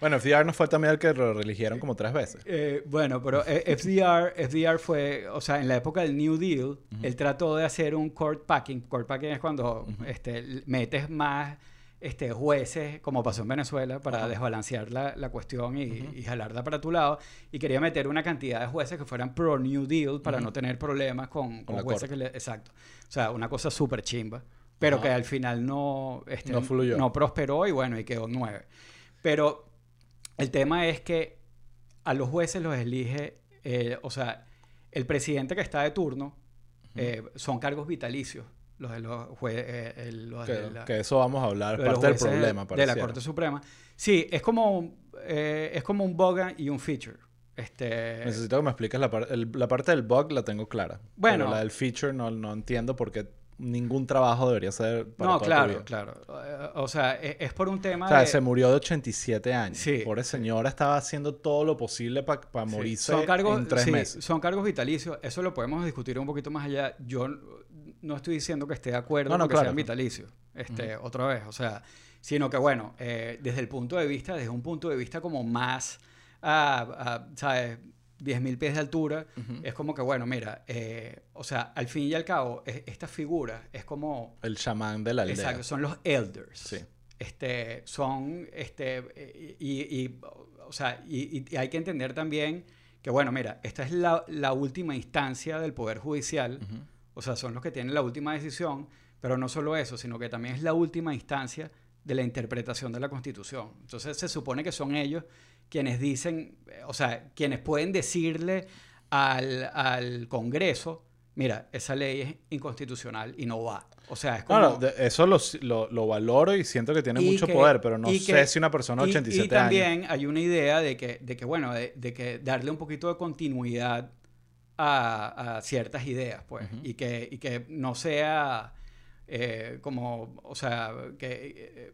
Speaker 1: Bueno, FDR no fue también el que lo religieron como tres veces.
Speaker 2: Eh, bueno, pero eh, FDR, FDR fue, o sea, en la época del New Deal, él trató de hacer un court packing. Court packing es cuando este, metes más este, jueces, como pasó en Venezuela, para desbalancear la, la cuestión y, y jalarla para tu lado. Y quería meter una cantidad de jueces que fueran pro New Deal para no tener problemas con, con
Speaker 1: la
Speaker 2: jueces que le... Exacto. O sea, una cosa súper chimba. Pero
Speaker 1: Ajá.
Speaker 2: que al final no, este,
Speaker 1: No fluyó.
Speaker 2: no prosperó y bueno, y quedó nueve. Pero el tema es que a los jueces los elige, eh, o sea, el presidente que está de turno eh, son cargos vitalicios. Los de los jueces. los
Speaker 1: Que,
Speaker 2: de la-
Speaker 1: que eso vamos a hablar,
Speaker 2: de los
Speaker 1: parte del problema,
Speaker 2: de la
Speaker 1: pareciera.
Speaker 2: Corte Suprema. Sí, es como, un- eh, es como un bug y un feature. Este,
Speaker 1: Necesito que me expliques la, par- el- la parte del bug, la tengo clara.
Speaker 2: Bueno.
Speaker 1: Pero la del feature no, no entiendo porque ningún trabajo debería ser para
Speaker 2: no,
Speaker 1: toda tu
Speaker 2: claro,
Speaker 1: vida.
Speaker 2: claro. Eh, o sea, es, es por un tema
Speaker 1: O sea,
Speaker 2: de...
Speaker 1: se murió de 87 años.
Speaker 2: Sí.
Speaker 1: Pobre señora estaba haciendo todo lo posible para
Speaker 2: Sí,
Speaker 1: morirse
Speaker 2: son cargos,
Speaker 1: en tres
Speaker 2: sí,
Speaker 1: meses.
Speaker 2: Son cargos vitalicios. Eso lo podemos discutir un poquito más allá. Yo no estoy diciendo que esté de acuerdo
Speaker 1: No, no,
Speaker 2: con que
Speaker 1: claro,
Speaker 2: sean vitalicios. Este, Otra vez. O sea, sino que bueno, eh, desde el punto de vista, desde un punto de vista como más, ah, ah, ¿sabes? 10.000 pies de altura, es como que, bueno, mira, eh, o sea, al fin y al cabo, es- esta figura es como
Speaker 1: El chamán de la aldea.
Speaker 2: Exacto, son los elders.
Speaker 1: Sí.
Speaker 2: Este, son, este, y, y, o sea, y, y hay que entender también que, bueno, mira, esta es la, la última instancia del Poder Judicial, o sea, son los que tienen la última decisión, pero no solo eso, sino que también es la última instancia de la interpretación de la Constitución. Entonces se supone que son ellos quienes dicen, eh, o sea, quienes pueden decirle al, al Congreso, mira, esa ley es inconstitucional y no va. O sea, es como...
Speaker 1: De- eso lo, lo, lo valoro y siento que tiene mucho
Speaker 2: que-
Speaker 1: poder, pero no sé
Speaker 2: que-
Speaker 1: si una persona de
Speaker 2: y-
Speaker 1: 87
Speaker 2: y, también
Speaker 1: años.
Speaker 2: hay una idea de que, de que bueno, de, de que darle un poquito de continuidad a, a ciertas ideas, pues, y, que, y que no sea eh, como, o sea, que, eh,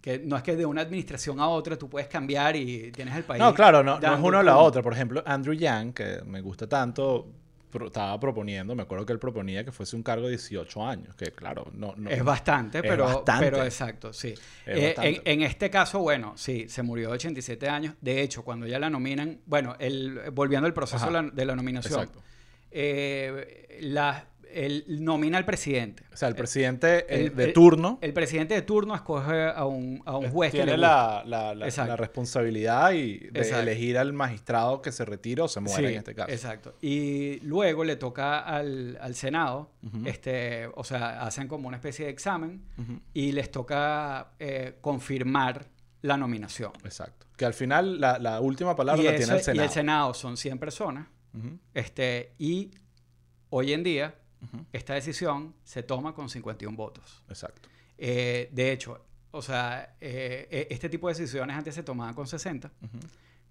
Speaker 2: que no es que de una administración a otra tú puedes cambiar y tienes el país.
Speaker 1: No, claro, no, no es uno o la otra. Por ejemplo, Andrew Yang, que me gusta tanto, pro- estaba proponiendo, me acuerdo que él proponía que fuese un cargo de 18 años, que claro, no... no
Speaker 2: Es bastante,
Speaker 1: Es
Speaker 2: pero,
Speaker 1: bastante.
Speaker 2: pero exacto, sí.
Speaker 1: Es
Speaker 2: Eh, en, en este caso, bueno, sí, se murió de 87 años. De hecho, cuando ya la nominan, bueno, el, volviendo al proceso
Speaker 1: Ajá.
Speaker 2: de la, de la nominación,
Speaker 1: Exacto.
Speaker 2: eh, la, él nomina al presidente.
Speaker 1: O sea, el presidente eh,
Speaker 2: el-
Speaker 1: de
Speaker 2: el-
Speaker 1: turno
Speaker 2: El presidente de turno escoge a un, a un juez que
Speaker 1: tiene
Speaker 2: le
Speaker 1: la, la, la-
Speaker 2: Exacto.
Speaker 1: la responsabilidad y de
Speaker 2: Exacto.
Speaker 1: elegir al magistrado que se retire o se muere
Speaker 2: Sí,
Speaker 1: en este caso.
Speaker 2: Exacto. Y luego le toca al, al Senado, este, o sea, hacen como una especie de examen y les toca eh, confirmar la nominación.
Speaker 1: Exacto. Que al final la, la última palabra
Speaker 2: y,
Speaker 1: la tiene el
Speaker 2: y
Speaker 1: Senado.
Speaker 2: el Senado son 100 personas. Este, y hoy en día, esta decisión se toma con 51 votos.
Speaker 1: Exacto.
Speaker 2: Eh, de hecho, o sea, eh, eh, este tipo de decisiones antes se tomaban con 60,
Speaker 1: Ujú.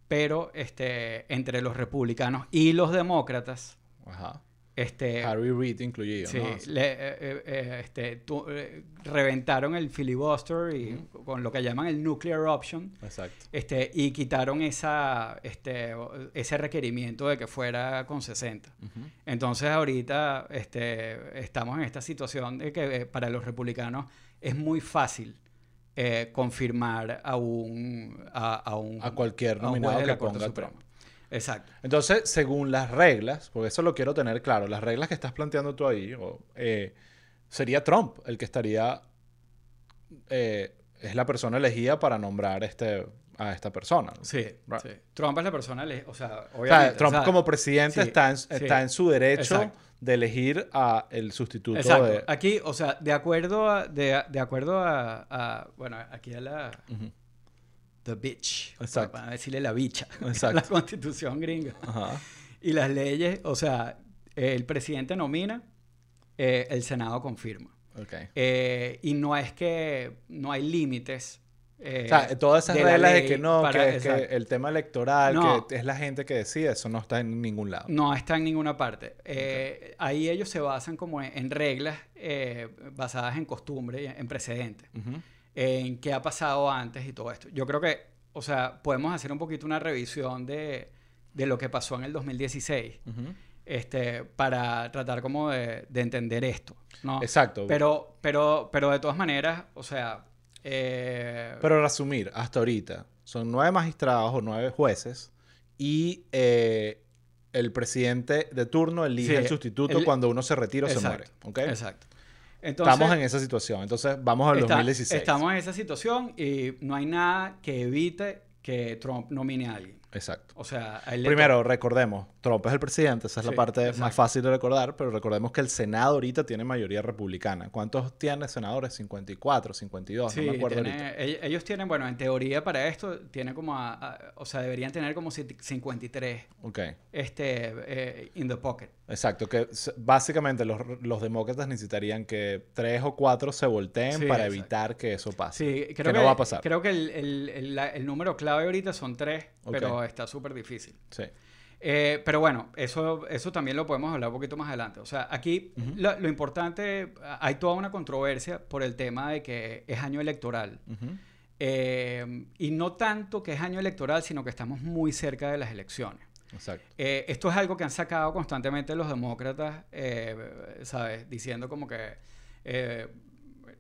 Speaker 2: pero este, entre los republicanos y los demócratas,
Speaker 1: Ajá.
Speaker 2: Este,
Speaker 1: Harry Reid incluido,
Speaker 2: sí,
Speaker 1: ¿no?
Speaker 2: le- eh, eh, eh, este, tu- eh, reventaron el filibuster y con lo que llaman el nuclear option.
Speaker 1: Exacto.
Speaker 2: Este, y quitaron esa, este, ese requerimiento de que fuera con 60.
Speaker 1: Ujú.
Speaker 2: Entonces ahorita este, estamos en esta situación de que eh, para los republicanos es muy fácil eh, confirmar a un, a, a un,
Speaker 1: A cualquier
Speaker 2: a un juez
Speaker 1: nominado
Speaker 2: de la
Speaker 1: que
Speaker 2: Corte
Speaker 1: ponga
Speaker 2: Suprema.
Speaker 1: Trump.
Speaker 2: Exacto.
Speaker 1: Entonces, según las reglas, porque eso lo quiero tener claro, las reglas que estás planteando tú ahí, o, eh, sería Trump el que estaría, eh, es la persona elegida para nombrar este, a esta persona. ¿no?
Speaker 2: Sí,
Speaker 1: Right.
Speaker 2: sí. Trump es la persona, o sea,
Speaker 1: O sea,
Speaker 2: obviamente.
Speaker 1: Trump
Speaker 2: o sea,
Speaker 1: como presidente
Speaker 2: sí,
Speaker 1: está, en,
Speaker 2: sí.
Speaker 1: está en su derecho
Speaker 2: Exacto.
Speaker 1: de elegir a el sustituto
Speaker 2: Exacto.
Speaker 1: de...
Speaker 2: Aquí, o sea, de acuerdo a, de, de acuerdo a, a- bueno, aquí a la. The bitch,
Speaker 1: Exacto.
Speaker 2: para decirle la bicha, (laughs)
Speaker 1: Exacto.
Speaker 2: la Constitución gringa.
Speaker 1: Ajá.
Speaker 2: Y las leyes, o sea, el presidente nomina, eh, el Senado confirma.
Speaker 1: Ok.
Speaker 2: Eh, y no es que no hay límites eh,
Speaker 1: o sea, todas esas
Speaker 2: de la
Speaker 1: reglas de que no,
Speaker 2: para-
Speaker 1: que, que
Speaker 2: exacto.
Speaker 1: el tema electoral,
Speaker 2: No.
Speaker 1: que es la gente que decide, eso no está en ningún lado.
Speaker 2: No está en ninguna parte. Eh, Ahí ellos se basan como en, en reglas eh, basadas en costumbre, y en precedentes,
Speaker 1: Ujú.
Speaker 2: En qué ha pasado antes y todo esto. Yo creo que, o sea, podemos hacer un poquito una revisión de, de lo que pasó en el 2016
Speaker 1: Ujú.
Speaker 2: este, para tratar como de, de entender esto, ¿no?
Speaker 1: Exacto.
Speaker 2: Pero, pero, pero de todas maneras, o sea... eh,
Speaker 1: Pero resumir, hasta ahorita, son nueve magistrados o nueve jueces y eh, el presidente de turno elige
Speaker 2: Sí,
Speaker 1: el sustituto
Speaker 2: el-
Speaker 1: cuando uno se retira o se muere. ¿ok?
Speaker 2: Exacto. Entonces,
Speaker 1: Estamos en esa situación. Entonces, vamos al
Speaker 2: está-
Speaker 1: 2016.
Speaker 2: Estamos en esa situación y no hay nada que evite que Trump nomine a alguien.
Speaker 1: Exacto.
Speaker 2: O sea, a él le
Speaker 1: Primero, recordemos, Trump es el presidente, esa es la parte más fácil de recordar, pero recordemos que el Senado ahorita tiene mayoría republicana. ¿Cuántos tiene senadores? 54, 52,
Speaker 2: Sí,
Speaker 1: no me acuerdo
Speaker 2: tiene-
Speaker 1: ahorita.
Speaker 2: ell- ellos tienen, bueno, en teoría para esto, tienen como, a- a- o sea, deberían tener como 53
Speaker 1: Ok,
Speaker 2: este, eh, in the pocket.
Speaker 1: exacto, que básicamente los, los demócratas necesitarían que tres o cuatro se volteen
Speaker 2: Sí,
Speaker 1: para
Speaker 2: exacto.
Speaker 1: evitar que eso pase.
Speaker 2: Sí, creo
Speaker 1: que
Speaker 2: que,
Speaker 1: no va a pasar.
Speaker 2: Creo que el, el- el- la- el número clave ahorita son tres, pero está súper difícil.
Speaker 1: Sí.
Speaker 2: Eh, pero bueno, eso, eso también lo podemos hablar un poquito más adelante. O sea, aquí lo, lo importante, hay toda una controversia por el tema de que es año electoral. Eh, y no tanto que es año electoral, sino que estamos muy cerca de las elecciones.
Speaker 1: Exacto.
Speaker 2: Eh, esto es algo que han sacado constantemente los demócratas, ¿sabes? Diciendo como que,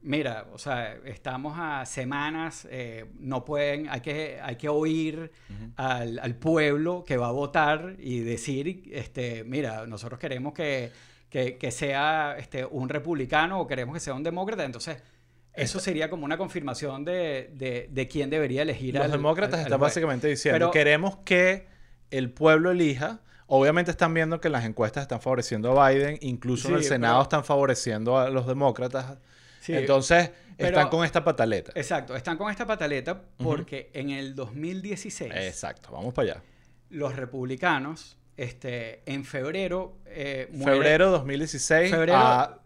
Speaker 2: mira, o sea, estamos a semanas, eh, no pueden, hay que, hay que oír al, al pueblo que va a votar y decir, este, mira, nosotros queremos que, que, que sea este, un republicano o queremos que sea un demócrata, entonces... Eso sería como una confirmación de, de, de quién debería elegir
Speaker 1: Los
Speaker 2: al-
Speaker 1: demócratas
Speaker 2: al- al
Speaker 1: están
Speaker 2: juez.
Speaker 1: básicamente diciendo,
Speaker 2: Pero-
Speaker 1: queremos que el pueblo elija. Obviamente están viendo que las encuestas están favoreciendo a Biden, incluso en el Senado
Speaker 2: pero-
Speaker 1: están favoreciendo a los demócratas.
Speaker 2: Sí,
Speaker 1: Entonces,
Speaker 2: pero-
Speaker 1: están con esta pataleta.
Speaker 2: Exacto, están con esta pataleta porque en el 2016
Speaker 1: Exacto, vamos para allá.
Speaker 2: los republicanos, este, en febrero, eh, muere-
Speaker 1: Febrero 2016
Speaker 2: Febrero-
Speaker 1: a...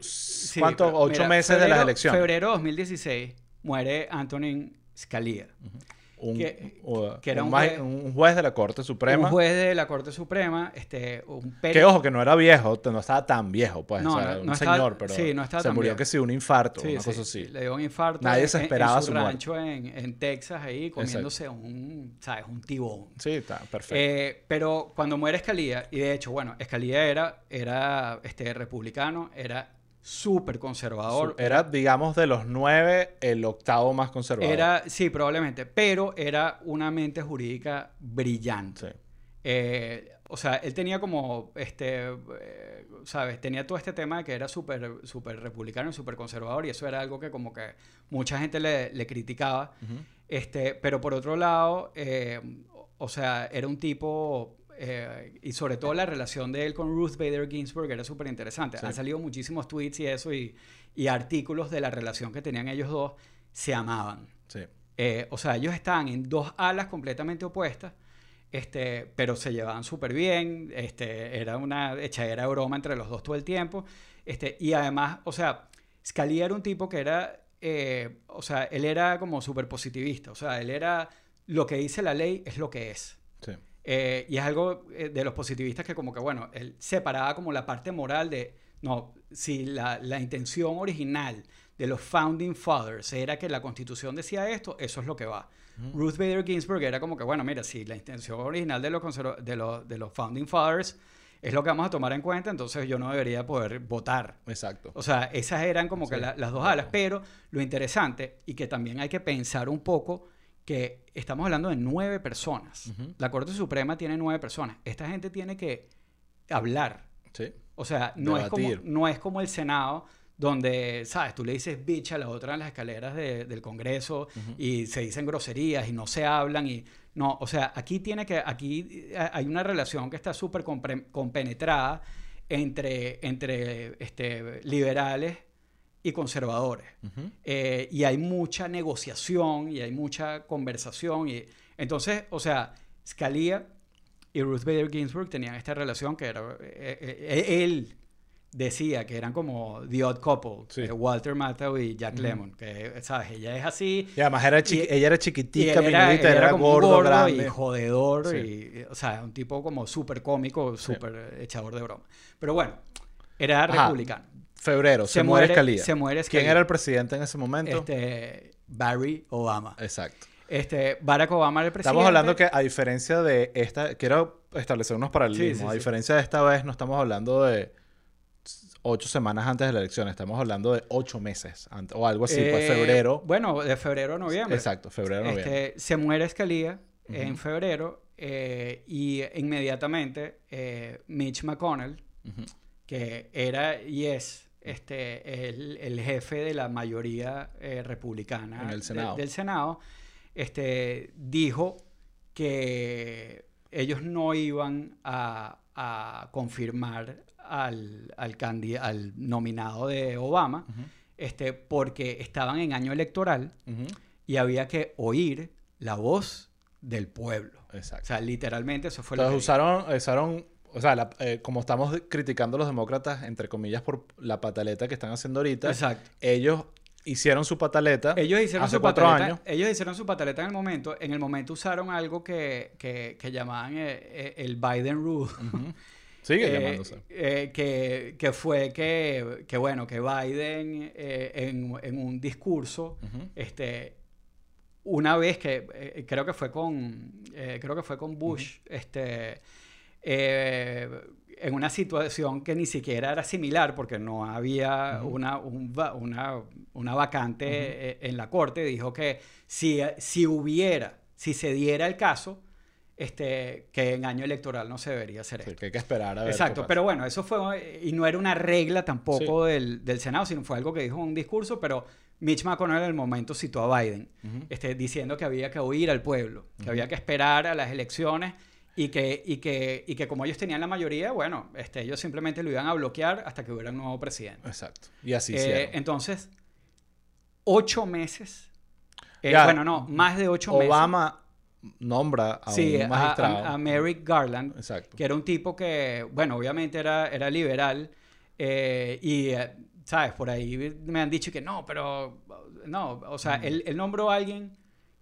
Speaker 2: sí,
Speaker 1: ¿Cuántos?
Speaker 2: pero
Speaker 1: Ocho
Speaker 2: mira,
Speaker 1: meses de las elecciones.
Speaker 2: Febrero 2016 muere Antonin Scalia,
Speaker 1: un,
Speaker 2: que- que era
Speaker 1: un
Speaker 2: juez-
Speaker 1: un juez de la Corte Suprema.
Speaker 2: un juez de la Corte Suprema, este, un
Speaker 1: Que ojo, que no era viejo, no estaba tan viejo, pues.
Speaker 2: No,
Speaker 1: o sea,
Speaker 2: no-
Speaker 1: un
Speaker 2: no estaba-
Speaker 1: señor, pero
Speaker 2: sí, no estaba
Speaker 1: se
Speaker 2: tan
Speaker 1: murió
Speaker 2: viejo.
Speaker 1: que sí, un infarto,
Speaker 2: Sí,
Speaker 1: una
Speaker 2: sí,
Speaker 1: cosa así.
Speaker 2: Le dio un infarto.
Speaker 1: Nadie
Speaker 2: en-
Speaker 1: se esperaba
Speaker 2: en su rancho en, en Texas ahí comiéndose un, ¿sabes? Un tibón.
Speaker 1: Sí, está perfecto.
Speaker 2: Eh, pero cuando muere Escalía, y de hecho, bueno, Escalía era, era este, republicano, era súper conservador.
Speaker 1: Era, digamos, de los nueve, el octavo más conservador.
Speaker 2: Era, sí, probablemente, pero era una mente jurídica brillante.
Speaker 1: Sí.
Speaker 2: Eh, o sea, él tenía como, este, eh, ¿sabes? Tenía todo este tema de que era súper súper republicano y súper conservador y eso era algo que como que mucha gente le, le criticaba. este, pero por otro lado, eh, o sea, era un tipo, eh, y sobre todo la relación de él con Ruth Bader Ginsburg era súper interesante.
Speaker 1: Sí.
Speaker 2: Han salido muchísimos tweets y eso y, y artículos de la relación que tenían ellos dos, se amaban.
Speaker 1: Sí.
Speaker 2: Eh, o sea, ellos estaban en dos alas completamente opuestas, este, pero se llevaban súper bien, este, era una echadera de broma entre los dos todo el tiempo, este, y además, o sea, Scalia era un tipo que era, eh, o sea, él era como súper positivista, o sea, él era, lo que dice la ley es lo que es. Eh, y es algo eh, de los positivistas que como que, bueno, él separaba como la parte moral de, no, si la, la intención original de los Founding Fathers era que la constitución decía esto, eso es lo que va. Ruth Bader Ginsburg era como que, bueno, mira, si la intención original de los, de los, de los Founding Fathers es lo que vamos a tomar en cuenta, entonces yo no debería poder votar.
Speaker 1: Exacto.
Speaker 2: O sea, esas eran como que
Speaker 1: Sí.
Speaker 2: la- las dos alas, pero lo interesante y que también hay que pensar un poco que estamos hablando de nueve personas. La Corte Suprema tiene nueve personas. Esta gente tiene que hablar.
Speaker 1: Sí.
Speaker 2: O sea, no es, como, no es como el Senado donde, ¿sabes? Tú le dices bitch a la otra en las escaleras de- del Congreso y se dicen groserías y no se hablan y... No, o sea, aquí tiene que... Aquí eh, hay una relación que está súper compenetrada entre, entre este, liberales y conservadores.
Speaker 1: Ujú.
Speaker 2: Eh, y hay mucha negociación y hay mucha conversación. Y, entonces, o sea, Scalia y Ruth Bader Ginsburg tenían esta relación que era... eh, eh, él decía que eran como The Odd Couple,
Speaker 1: Sí.
Speaker 2: eh, Walter Matthau y Jack Lemmon, que, ¿sabes? Ella es así.
Speaker 1: Y además era
Speaker 2: Y-
Speaker 1: ella era chiquitica,
Speaker 2: era, era
Speaker 1: era
Speaker 2: como
Speaker 1: gordo,
Speaker 2: gordo
Speaker 1: grande.
Speaker 2: y jodedor,
Speaker 1: Sí.
Speaker 2: y, o sea, un tipo como súper cómico, súper echador de broma. Pero bueno, era
Speaker 1: Ajá.
Speaker 2: republicano.
Speaker 1: Febrero, se,
Speaker 2: Se
Speaker 1: muere Scalia.
Speaker 2: se muere
Speaker 1: ¿Quién
Speaker 2: Scalia.
Speaker 1: era el presidente en ese momento?
Speaker 2: Este, Barry Obama.
Speaker 1: Exacto.
Speaker 2: Este, Barack Obama era el presidente.
Speaker 1: Estamos hablando que a diferencia de esta, quiero establecer unos paralelismos.
Speaker 2: Sí, sí,
Speaker 1: a
Speaker 2: sí.
Speaker 1: diferencia de esta vez, no estamos hablando de ocho semanas antes de la elección, estamos hablando de ocho meses antes, o algo así, pues
Speaker 2: Eh,
Speaker 1: febrero.
Speaker 2: Bueno, de febrero a noviembre.
Speaker 1: Exacto, febrero, noviembre.
Speaker 2: Este, se muere Scalia en
Speaker 1: Ujú.
Speaker 2: febrero eh, y inmediatamente eh, Mitch McConnell, que era y es este, el, el jefe de la mayoría eh, republicana
Speaker 1: En el
Speaker 2: de-
Speaker 1: Senado.
Speaker 2: del Senado, este, dijo que ellos no iban a, a confirmar al, al, al nominado de Obama este, porque estaban en año electoral y había que oír la voz del pueblo. O
Speaker 1: Exacto.
Speaker 2: sea, literalmente eso fue lo que dijo.
Speaker 1: usaron, usaron, o sea, la- eh, como estamos criticando a los demócratas, entre comillas, por la pataleta que están haciendo ahorita,
Speaker 2: Exacto.
Speaker 1: ellos hicieron su pataleta
Speaker 2: Ellos hicieron
Speaker 1: hace
Speaker 2: su
Speaker 1: cuatro
Speaker 2: pataleta.
Speaker 1: años.
Speaker 2: Ellos hicieron su pataleta en el momento. En el momento usaron algo que, que, que llamaban eh, eh, el Biden Rule.
Speaker 1: Ujú. (laughs) Sigue
Speaker 2: Eh,
Speaker 1: llamándose.
Speaker 2: eh, que, que fue que, que, bueno, que Biden eh, en, en un discurso, este, una vez que creo que fue con, creo que fue con Bush, este, eh, en una situación que ni siquiera era similar porque no había
Speaker 1: Ujú.
Speaker 2: una, un una, una vacante eh, en la corte, dijo que si, si hubiera, si se diera el caso, este, que en año electoral no se debería hacer
Speaker 1: Sí,
Speaker 2: esto.
Speaker 1: que hay que esperar a ver.
Speaker 2: Exacto, pero bueno, eso fue, y no era una regla tampoco del, del Senado, sino fue algo que dijo en un discurso, pero Mitch McConnell en el momento citó a Biden,
Speaker 1: Ujú.
Speaker 2: este, diciendo que había que oír al pueblo, que
Speaker 1: Ujú.
Speaker 2: había que esperar a las elecciones y que, y que, y que como ellos tenían la mayoría, bueno, este, ellos simplemente lo iban a bloquear hasta que hubiera un nuevo presidente.
Speaker 1: Exacto. Y así
Speaker 2: Eh, entonces, ocho meses, eh,
Speaker 1: Ya,
Speaker 2: bueno, no, más de ocho meses.
Speaker 1: Obama nombra a
Speaker 2: Sí,
Speaker 1: un
Speaker 2: a-
Speaker 1: magistrado.
Speaker 2: a, a Merrick Garland,
Speaker 1: Exacto.
Speaker 2: que era un tipo que, bueno, obviamente era, era liberal eh, y, eh, ¿sabes? Por ahí me han dicho que no, pero, no, o sea, él, él nombró a alguien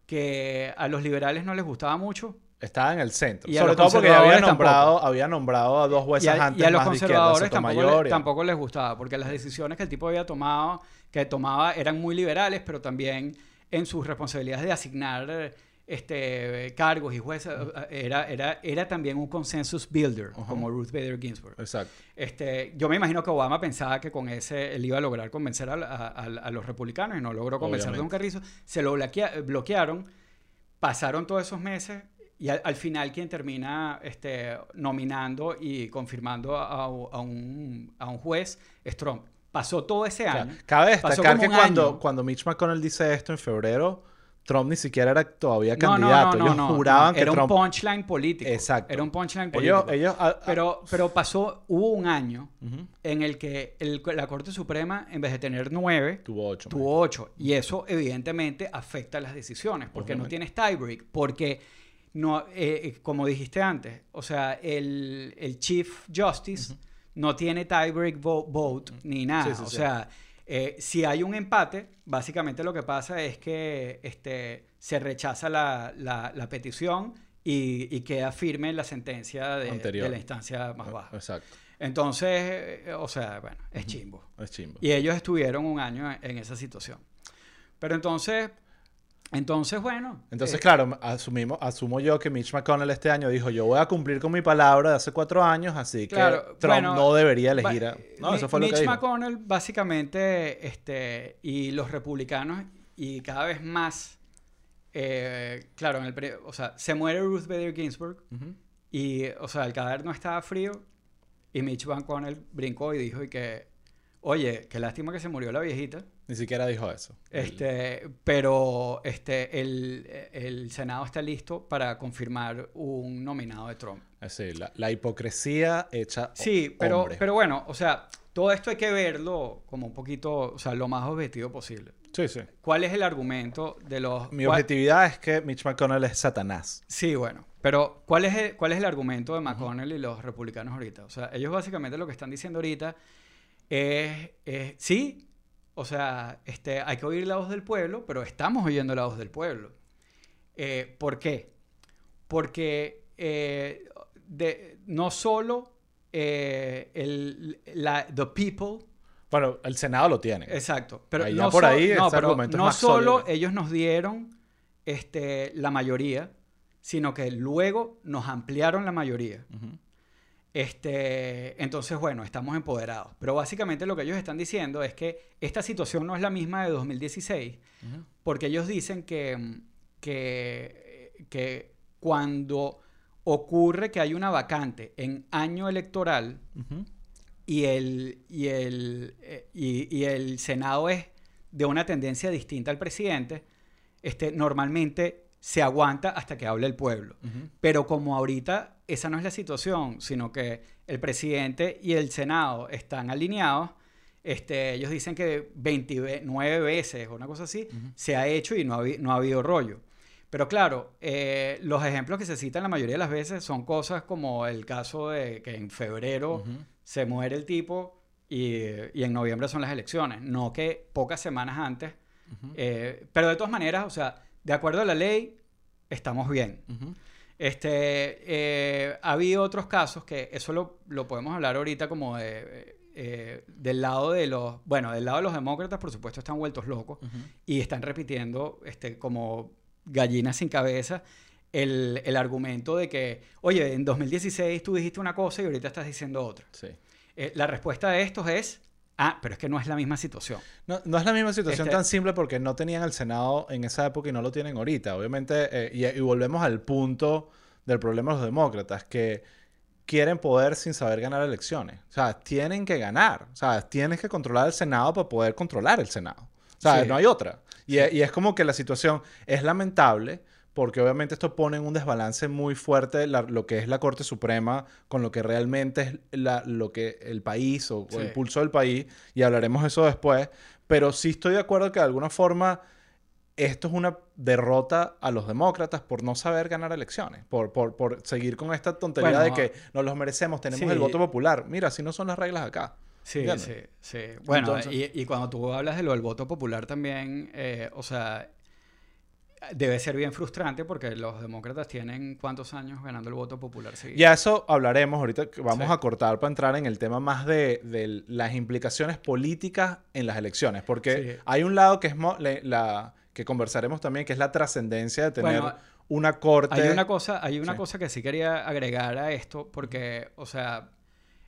Speaker 2: que a los liberales no les gustaba mucho
Speaker 1: Estaba en el centro.
Speaker 2: Y
Speaker 1: Sobre todo porque había nombrado, había nombrado a dos
Speaker 2: y
Speaker 1: jueces
Speaker 2: a,
Speaker 1: antes
Speaker 2: y a los
Speaker 1: más
Speaker 2: conservadores tampoco, le-
Speaker 1: y
Speaker 2: tampoco les gustaba, porque las decisiones que el tipo había tomado, que tomaba, eran muy liberales, pero también en sus responsabilidades de asignar eh, este, cargos y jueces, eh, era, era, era también un consensus builder,
Speaker 1: Ajá.
Speaker 2: como Ruth Bader Ginsburg.
Speaker 1: Exacto.
Speaker 2: Este, yo me imagino que Obama pensaba que con ese él iba a lograr convencer a, a- a- los republicanos y no logró convencer de un carrizo. Se lo bloquea- bloquearon, pasaron todos esos meses y al, al final quien termina este, nominando y confirmando a, a un, a un juez es Trump. Pasó todo ese
Speaker 1: O sea,
Speaker 2: año.
Speaker 1: cabe destacar que cuando,
Speaker 2: año.
Speaker 1: cuando Mitch McConnell dice esto en febrero, Trump ni siquiera era todavía
Speaker 2: No, no,
Speaker 1: candidato.
Speaker 2: no, no,
Speaker 1: ellos
Speaker 2: no,
Speaker 1: juraban
Speaker 2: no.
Speaker 1: que
Speaker 2: Era
Speaker 1: Trump...
Speaker 2: un punchline político.
Speaker 1: Exacto.
Speaker 2: Era un punchline
Speaker 1: ellos,
Speaker 2: político.
Speaker 1: ellos, ah, ah,
Speaker 2: pero, pero pasó, hubo un año
Speaker 1: ujú,
Speaker 2: en el que el- la Corte Suprema, en vez de tener nueve,
Speaker 1: tuvo ocho.
Speaker 2: tuvo ocho. Y eso evidentemente afecta las decisiones, porque no
Speaker 1: Obviamente.
Speaker 2: tienes tiebreak, porque no, eh, eh, como dijiste antes, o sea, el, el Chief Justice no tiene tiebreak vo- vote ni nada.
Speaker 1: Sí, sí,
Speaker 2: o
Speaker 1: sí.
Speaker 2: sea, eh, si hay un empate, básicamente lo que pasa es que este, se rechaza la, la- la petición y, y queda firme la sentencia de, la instancia más baja.
Speaker 1: Exacto.
Speaker 2: Entonces, eh, o sea, bueno, es chimbo.
Speaker 1: Es chimbo.
Speaker 2: Y ellos estuvieron un año en, en esa situación. Pero entonces, entonces, bueno.
Speaker 1: Entonces,
Speaker 2: eh,
Speaker 1: claro, asumimos, asumo yo que Mitch McConnell este año dijo, yo voy a cumplir con mi palabra de hace cuatro años, así que Trump
Speaker 2: bueno,
Speaker 1: no debería elegir a... No, eso fue lo
Speaker 2: Mitch
Speaker 1: que dijo.
Speaker 2: McConnell, básicamente, este, y los republicanos, y cada vez más, eh, claro, en el, o sea, se muere Ruth Bader Ginsburg, y, o sea, el cadáver no estaba frío, y Mitch McConnell brincó y dijo y que, oye, qué lástima que se murió la viejita,
Speaker 1: Ni siquiera dijo eso.
Speaker 2: Este, pero este, el, el Senado está listo para confirmar un nominado de Trump.
Speaker 1: Es decir, la, la hipocresía hecha
Speaker 2: Sí, pero,
Speaker 1: hombre.
Speaker 2: pero bueno, o sea, todo esto hay que verlo como un poquito, o sea, lo más objetivo posible.
Speaker 1: Sí, sí.
Speaker 2: ¿Cuál es el argumento de los...
Speaker 1: Mi objetividad es que Mitch McConnell es Satanás.
Speaker 2: Sí, bueno, pero ¿cuál es el, cuál es el argumento de McConnell y los republicanos ahorita? O sea, ellos básicamente lo que están diciendo ahorita es, es- sí, o sea, este, hay que oír la voz del pueblo, pero estamos oyendo la voz del pueblo. Eh, ¿Por qué? Porque eh, de- no solo eh, el, la, the people,
Speaker 1: Bueno, el Senado lo tiene.
Speaker 2: exacto, pero
Speaker 1: Ahí
Speaker 2: no,
Speaker 1: por
Speaker 2: so-
Speaker 1: ahí
Speaker 2: no,
Speaker 1: ese
Speaker 2: pero
Speaker 1: argumento es
Speaker 2: no
Speaker 1: más
Speaker 2: solo
Speaker 1: sólido.
Speaker 2: ellos nos dieron este, la mayoría, sino que luego nos ampliaron la mayoría.
Speaker 1: Ujú.
Speaker 2: Este, entonces, bueno, estamos empoderados. Pero básicamente lo que ellos están diciendo es que esta situación no es la misma de 2016,
Speaker 1: Ujú.
Speaker 2: porque ellos dicen que, que, que cuando ocurre que hay una vacante en año electoral y el, y el, eh, y, y el Senado es de una tendencia distinta al presidente, este, normalmente se aguanta hasta que hable el pueblo. Pero como ahorita esa no es la situación, sino que el presidente y el Senado están alineados, este, ellos dicen que 29 veces o una cosa así se ha hecho y no ha, no ha habido rollo. Pero claro, eh, los ejemplos que se citan la mayoría de las veces son cosas como el caso de que en febrero se muere el tipo y, y en noviembre son las elecciones, no que pocas semanas antes. Eh, pero de todas maneras, o sea, de acuerdo a la ley, estamos bien.
Speaker 1: Ujú.
Speaker 2: Este, eh, ha habido otros casos que eso lo, lo podemos hablar ahorita como de, eh, del lado de los, bueno, del lado de los demócratas, por supuesto, están vueltos locos y están repitiendo este, como gallinas sin cabeza el, el argumento de que, oye, en 2016 tú dijiste una cosa y ahorita estás diciendo otra.
Speaker 1: Sí.
Speaker 2: Eh, la respuesta de estos es, ah, pero es que no es la misma situación.
Speaker 1: No, no es la misma situación
Speaker 2: Este-
Speaker 1: tan simple porque no tenían el Senado en esa época y no lo tienen ahorita. Obviamente, eh, y, y volvemos al punto del problema de los demócratas, que quieren poder sin saber ganar elecciones. O sea, tienen que ganar. O sea, tienes que controlar el Senado para poder controlar el Senado. O sea,
Speaker 2: Sí.
Speaker 1: no hay otra. Y, y es como que la situación es lamentable porque obviamente esto pone en un desbalance muy fuerte la- lo que es la Corte Suprema con lo que realmente es la- lo que el país o, o el pulso del país, y hablaremos de eso después, pero sí estoy de acuerdo que de alguna forma esto es una derrota a los demócratas por no saber ganar elecciones, por, por, por seguir con esta tontería
Speaker 2: Bueno,
Speaker 1: de que nos los merecemos, tenemos
Speaker 2: sí.
Speaker 1: el voto popular. Mira, así no son las reglas acá.
Speaker 2: Sí,
Speaker 1: ¿Entiendes?
Speaker 2: sí, sí. Bueno,
Speaker 1: Entonces-
Speaker 2: y, y cuando tú hablas de lo del voto popular también, eh, o sea, debe ser bien frustrante porque los demócratas tienen cuántos años ganando el voto popular seguido.
Speaker 1: Ya eso hablaremos ahorita, vamos
Speaker 2: Sí.
Speaker 1: a cortar para entrar en el tema más de, de las implicaciones políticas en las elecciones, porque
Speaker 2: Sí.
Speaker 1: hay un lado que es la que conversaremos también, que es la trascendencia de tener
Speaker 2: Bueno,
Speaker 1: una corte.
Speaker 2: Hay una cosa, hay una
Speaker 1: Sí.
Speaker 2: cosa que sí quería agregar a esto, porque, o sea,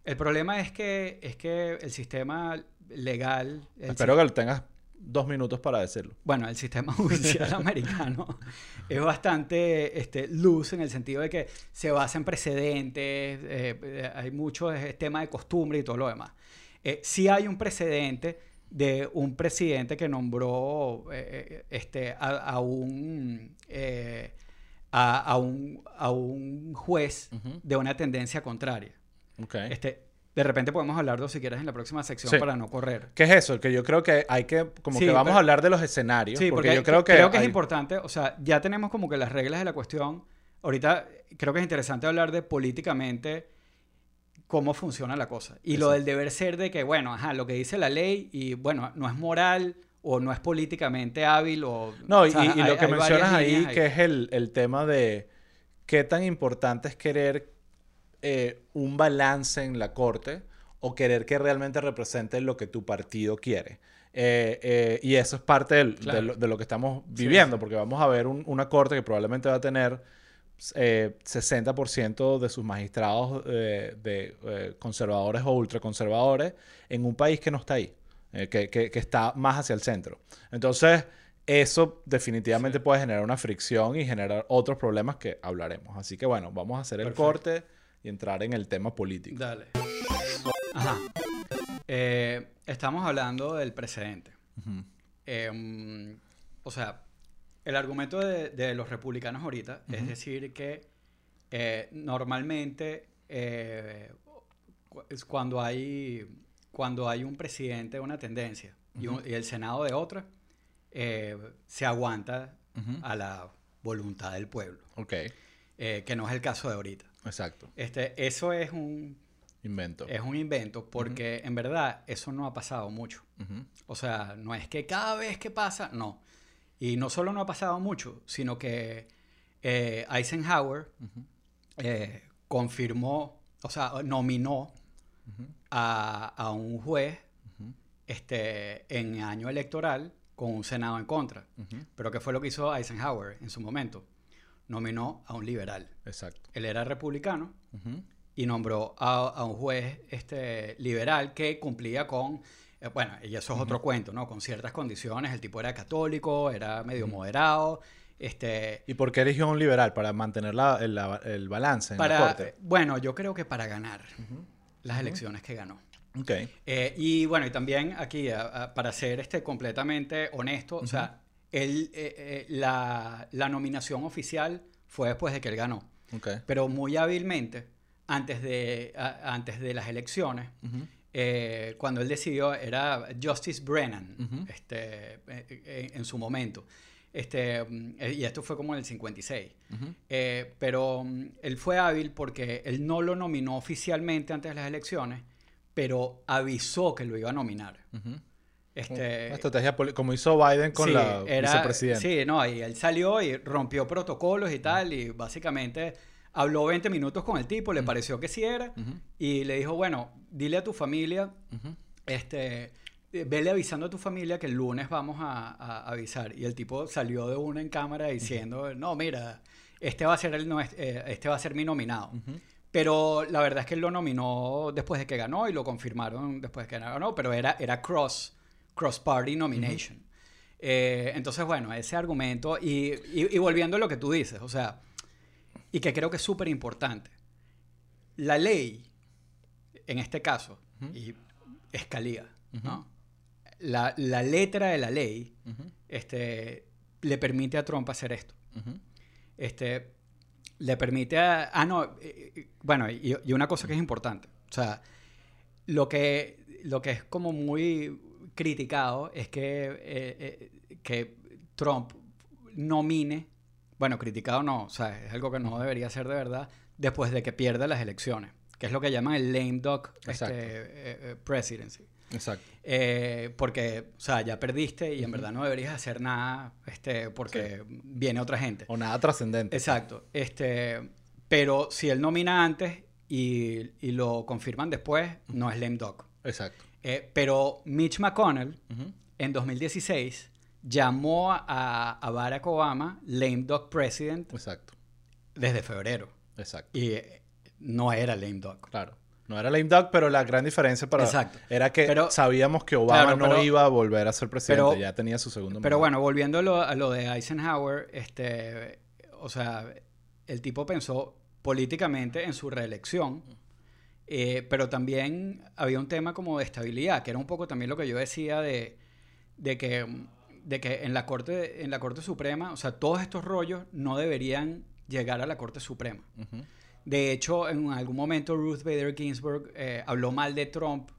Speaker 2: el problema es que, es que el sistema legal, el
Speaker 1: Espero que tengas dos minutos para decirlo.
Speaker 2: bueno, el sistema (laughs) judicial americano es bastante este, loose en el sentido de que se basa en precedentes, eh, eh, hay mucho tema de costumbre y todo lo demás. Eh, sí hay un precedente de un presidente que nombró eh, este, a, a un, a, a un, a un juez de una tendencia contraria.
Speaker 1: Ok.
Speaker 2: Este, de repente podemos hablarlo si quieres en la próxima sección
Speaker 1: Sí.
Speaker 2: para no correr.
Speaker 1: ¿Qué es eso? Que yo creo que hay que, como
Speaker 2: Sí,
Speaker 1: que vamos
Speaker 2: pero-
Speaker 1: a hablar de los escenarios,
Speaker 2: Sí,
Speaker 1: porque,
Speaker 2: porque,
Speaker 1: yo creo que,
Speaker 2: es
Speaker 1: hay-
Speaker 2: importante, o sea, ya tenemos como que las reglas de la cuestión. Ahorita creo que es interesante hablar de políticamente cómo funciona la cosa. Y lo del deber ser de que, bueno, ajá, lo que dice la ley y, bueno, no es moral o no es políticamente hábil o...
Speaker 1: No,
Speaker 2: o
Speaker 1: y,
Speaker 2: sea,
Speaker 1: y
Speaker 2: hay-
Speaker 1: lo que mencionas ahí,
Speaker 2: líneas
Speaker 1: que es el, el tema de qué tan importante es querer eh, un balance en la corte o querer que realmente represente lo que tu partido quiere. Eh, eh, y eso es parte del- de, lo, de lo que estamos viviendo,
Speaker 2: sí.
Speaker 1: porque vamos a ver un- una corte que probablemente va a tener eh, 60% de sus magistrados de conservadores o ultraconservadores en un país que no está ahí, que, que- que está más hacia el centro. Entonces, eso definitivamente
Speaker 2: Sí.
Speaker 1: puede generar una fricción y generar otros problemas que hablaremos. Así que bueno, vamos a hacer el corte y entrar en el tema político.
Speaker 2: Dale. Ajá. Eh, estamos hablando del precedente. Eh, o sea, el argumento de, de los republicanos ahorita es decir que eh, normalmente eh, cuando hay, cuando hay un presidente de una tendencia y, un- y el Senado de otra, eh, se aguanta a la voluntad del pueblo,
Speaker 1: Ok,
Speaker 2: que no es el caso de ahorita.
Speaker 1: Exacto.
Speaker 2: Este, eso es un
Speaker 1: Invento.
Speaker 2: Es un invento porque en verdad eso no ha pasado mucho. O sea, no es que cada vez que pasa, no. Y no solo no ha pasado mucho, sino que eh, Eisenhower eh, confirmó, o sea, nominó a, a un juez este, en año electoral con un Senado en contra. Pero ¿qué fue lo que hizo Eisenhower en su momento? Nominó a un liberal.
Speaker 1: Exacto.
Speaker 2: Él era republicano y nombró a, a un juez este, liberal que cumplía con, eh, bueno, y eso es otro cuento, ¿no? Con ciertas condiciones, el tipo era católico, era medio moderado, este,
Speaker 1: ¿Y por qué eligió un liberal? Para mantener la- el, la- el balance en la
Speaker 2: para,
Speaker 1: corte.
Speaker 2: bueno, yo creo que para ganar las elecciones que ganó.
Speaker 1: Ok.
Speaker 2: Eh, y bueno, y también aquí, a- a- para ser este, completamente honesto, o sea, él, eh, eh, la, la nominación oficial fue después de que él ganó.
Speaker 1: Ok.
Speaker 2: Pero muy hábilmente, antes de, a- antes de las elecciones,
Speaker 1: Ujú.
Speaker 2: eh, cuando él decidió, era Justice Brennan,
Speaker 1: Ujú.
Speaker 2: este, eh, eh, en su momento. Este, mm, y esto fue como en el 56.
Speaker 1: Ujú.
Speaker 2: Eh, pero mm, él fue hábil porque él no lo nominó oficialmente antes de las elecciones, pero avisó que lo iba a nominar. Este,
Speaker 1: Una estrategia como hizo Biden con
Speaker 2: sí,
Speaker 1: la
Speaker 2: era-
Speaker 1: vicepresidenta.
Speaker 2: Sí, no, y él salió y rompió protocolos y tal, y básicamente habló 20 minutos con el tipo, le pareció que sí era,
Speaker 1: Ujú.
Speaker 2: y le dijo, bueno, dile a tu familia, este, eh, vele avisando a tu familia que el lunes vamos a, a avisar. Y el tipo salió de una en cámara diciendo, no, mira, este va a ser, el, eh, este va a ser mi nominado. Pero la verdad es que él lo nominó después de que ganó y lo confirmaron después de que ganó, pero era, era cross, cross party nomination. Eh, entonces, bueno, ese argumento, y, y- y volviendo a lo que tú dices, o sea, y que creo que es súper importante, la ley, en este caso, y escalía, ¿no? La, la letra de la ley este, le permite a Trump hacer esto. Este, le permite a... Ah, no, eh, eh, bueno, y, y una cosa que es importante. O sea, lo que, lo que es como muy criticado es que, eh, eh, que Trump nomine, bueno, criticado no, o sea, es algo que no debería ser de verdad, después de que pierda las elecciones, que es lo que llaman el lame duck este, eh, presidency.
Speaker 1: Exacto.
Speaker 2: Eh, porque, o sea, ya perdiste y en verdad no deberías hacer nada este, porque viene otra gente.
Speaker 1: O nada trascendente.
Speaker 2: Exacto. Este, pero si él nomina antes y, y lo confirman después, no es lame duck.
Speaker 1: Exacto.
Speaker 2: Eh, pero Mitch McConnell,
Speaker 1: Ujú.
Speaker 2: en 2016, llamó a, a Barack Obama lame duck president
Speaker 1: Exacto.
Speaker 2: desde febrero.
Speaker 1: Exacto.
Speaker 2: Y eh, no era lame duck.
Speaker 1: Claro. No era lame duck, pero la gran diferencia para
Speaker 2: Exacto.
Speaker 1: era que
Speaker 2: Pero-
Speaker 1: sabíamos que Obama
Speaker 2: Claro,
Speaker 1: no
Speaker 2: pero-
Speaker 1: iba a volver a ser presidente,
Speaker 2: pero-
Speaker 1: ya tenía su segundo
Speaker 2: Pero
Speaker 1: mandato.
Speaker 2: bueno, volviendo a lo, a lo de Eisenhower, este, o sea, el tipo pensó políticamente en su reelección, eh, pero también había un tema como de estabilidad, que era un poco también lo que yo decía de, de que, de que en, la corte, en la Corte Suprema, o sea, todos estos rollos no deberían llegar a la Corte Suprema. De hecho, en algún momento Ruth Bader Ginsburg eh, habló mal de Trump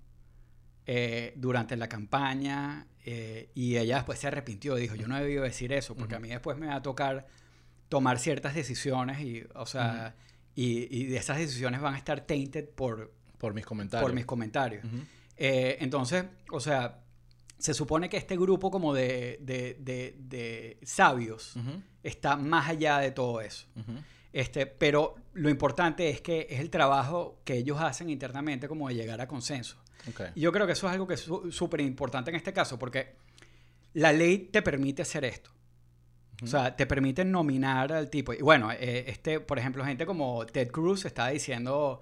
Speaker 2: eh, durante la campaña y ella después se arrepintió. Dijo, yo no he debido decir eso porque a mí después me va a tocar tomar ciertas decisiones y, o sea, y, y esas decisiones van a estar tainted por,
Speaker 1: Por mis comentarios.
Speaker 2: por mis comentarios. Eh, entonces, o sea, se supone que este grupo como de, de- de- de sabios está más allá de todo eso. Este, pero lo importante es que es el trabajo que ellos hacen internamente como de llegar a consenso. Y yo creo que eso es algo que es su- súper importante en este caso, porque la ley te permite hacer esto. O sea, te permite nominar al tipo. Y bueno, eh, este, por ejemplo, gente como Ted Cruz estaba diciendo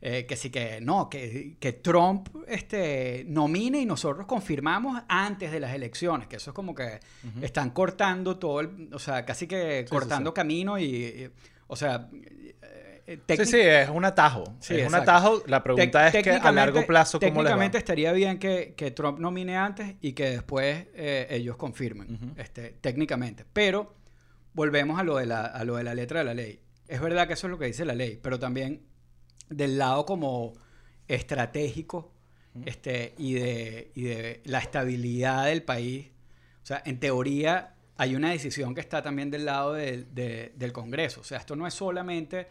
Speaker 2: eh, que sí que no, que, que Trump este, nomine y nosotros confirmamos antes de las elecciones, que eso es como que están cortando todo el, o sea, casi que
Speaker 1: sí,
Speaker 2: cortando
Speaker 1: sí.
Speaker 2: camino y, y, o sea,
Speaker 1: Sí,
Speaker 2: técnic-
Speaker 1: sí, es un atajo.
Speaker 2: Sí,
Speaker 1: es un atajo. La pregunta es que a
Speaker 2: técnicamente-
Speaker 1: largo plazo, ¿cómo le va?
Speaker 2: Técnicamente estaría bien que, que Trump nomine antes y que después eh, ellos confirmen, este, técnicamente. Pero volvemos a lo, de la, a lo de la letra de la ley. Es verdad que eso es lo que dice la ley, pero también del lado como estratégico este, y, de, y de la estabilidad del país. O sea, en teoría hay una decisión que está también del lado de- del Congreso. O sea, esto no es solamente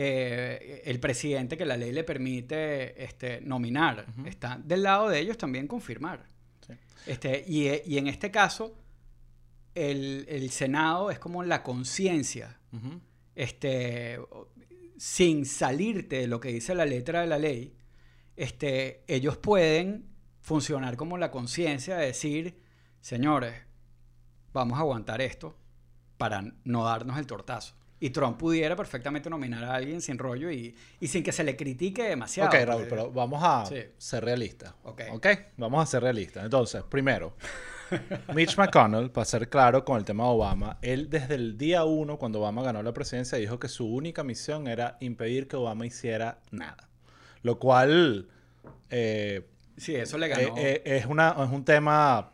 Speaker 2: eh, el presidente que la ley le permite este, nominar. Está del lado de ellos también confirmar. Este, y, y, en este caso, el, el Senado es como la conciencia. este, sin salirte de lo que dice la letra de la ley, este, ellos pueden funcionar como la conciencia de decir, señores, vamos a aguantar esto para no darnos el tortazo. Y Trump pudiera perfectamente nominar a alguien sin rollo y, sin que se le critique demasiado.
Speaker 1: Ok, Raúl, pero vamos a ser realistas. Ok. Ok, vamos a ser realistas. Entonces, primero, Mitch McConnell, para ser claro con el tema de Obama, él desde el día uno, cuando Obama ganó la presidencia, dijo que su única misión era impedir que Obama hiciera nada. Lo cual...
Speaker 2: Eh, sí, eso le ganó.
Speaker 1: Eh, eh, es, una, es un tema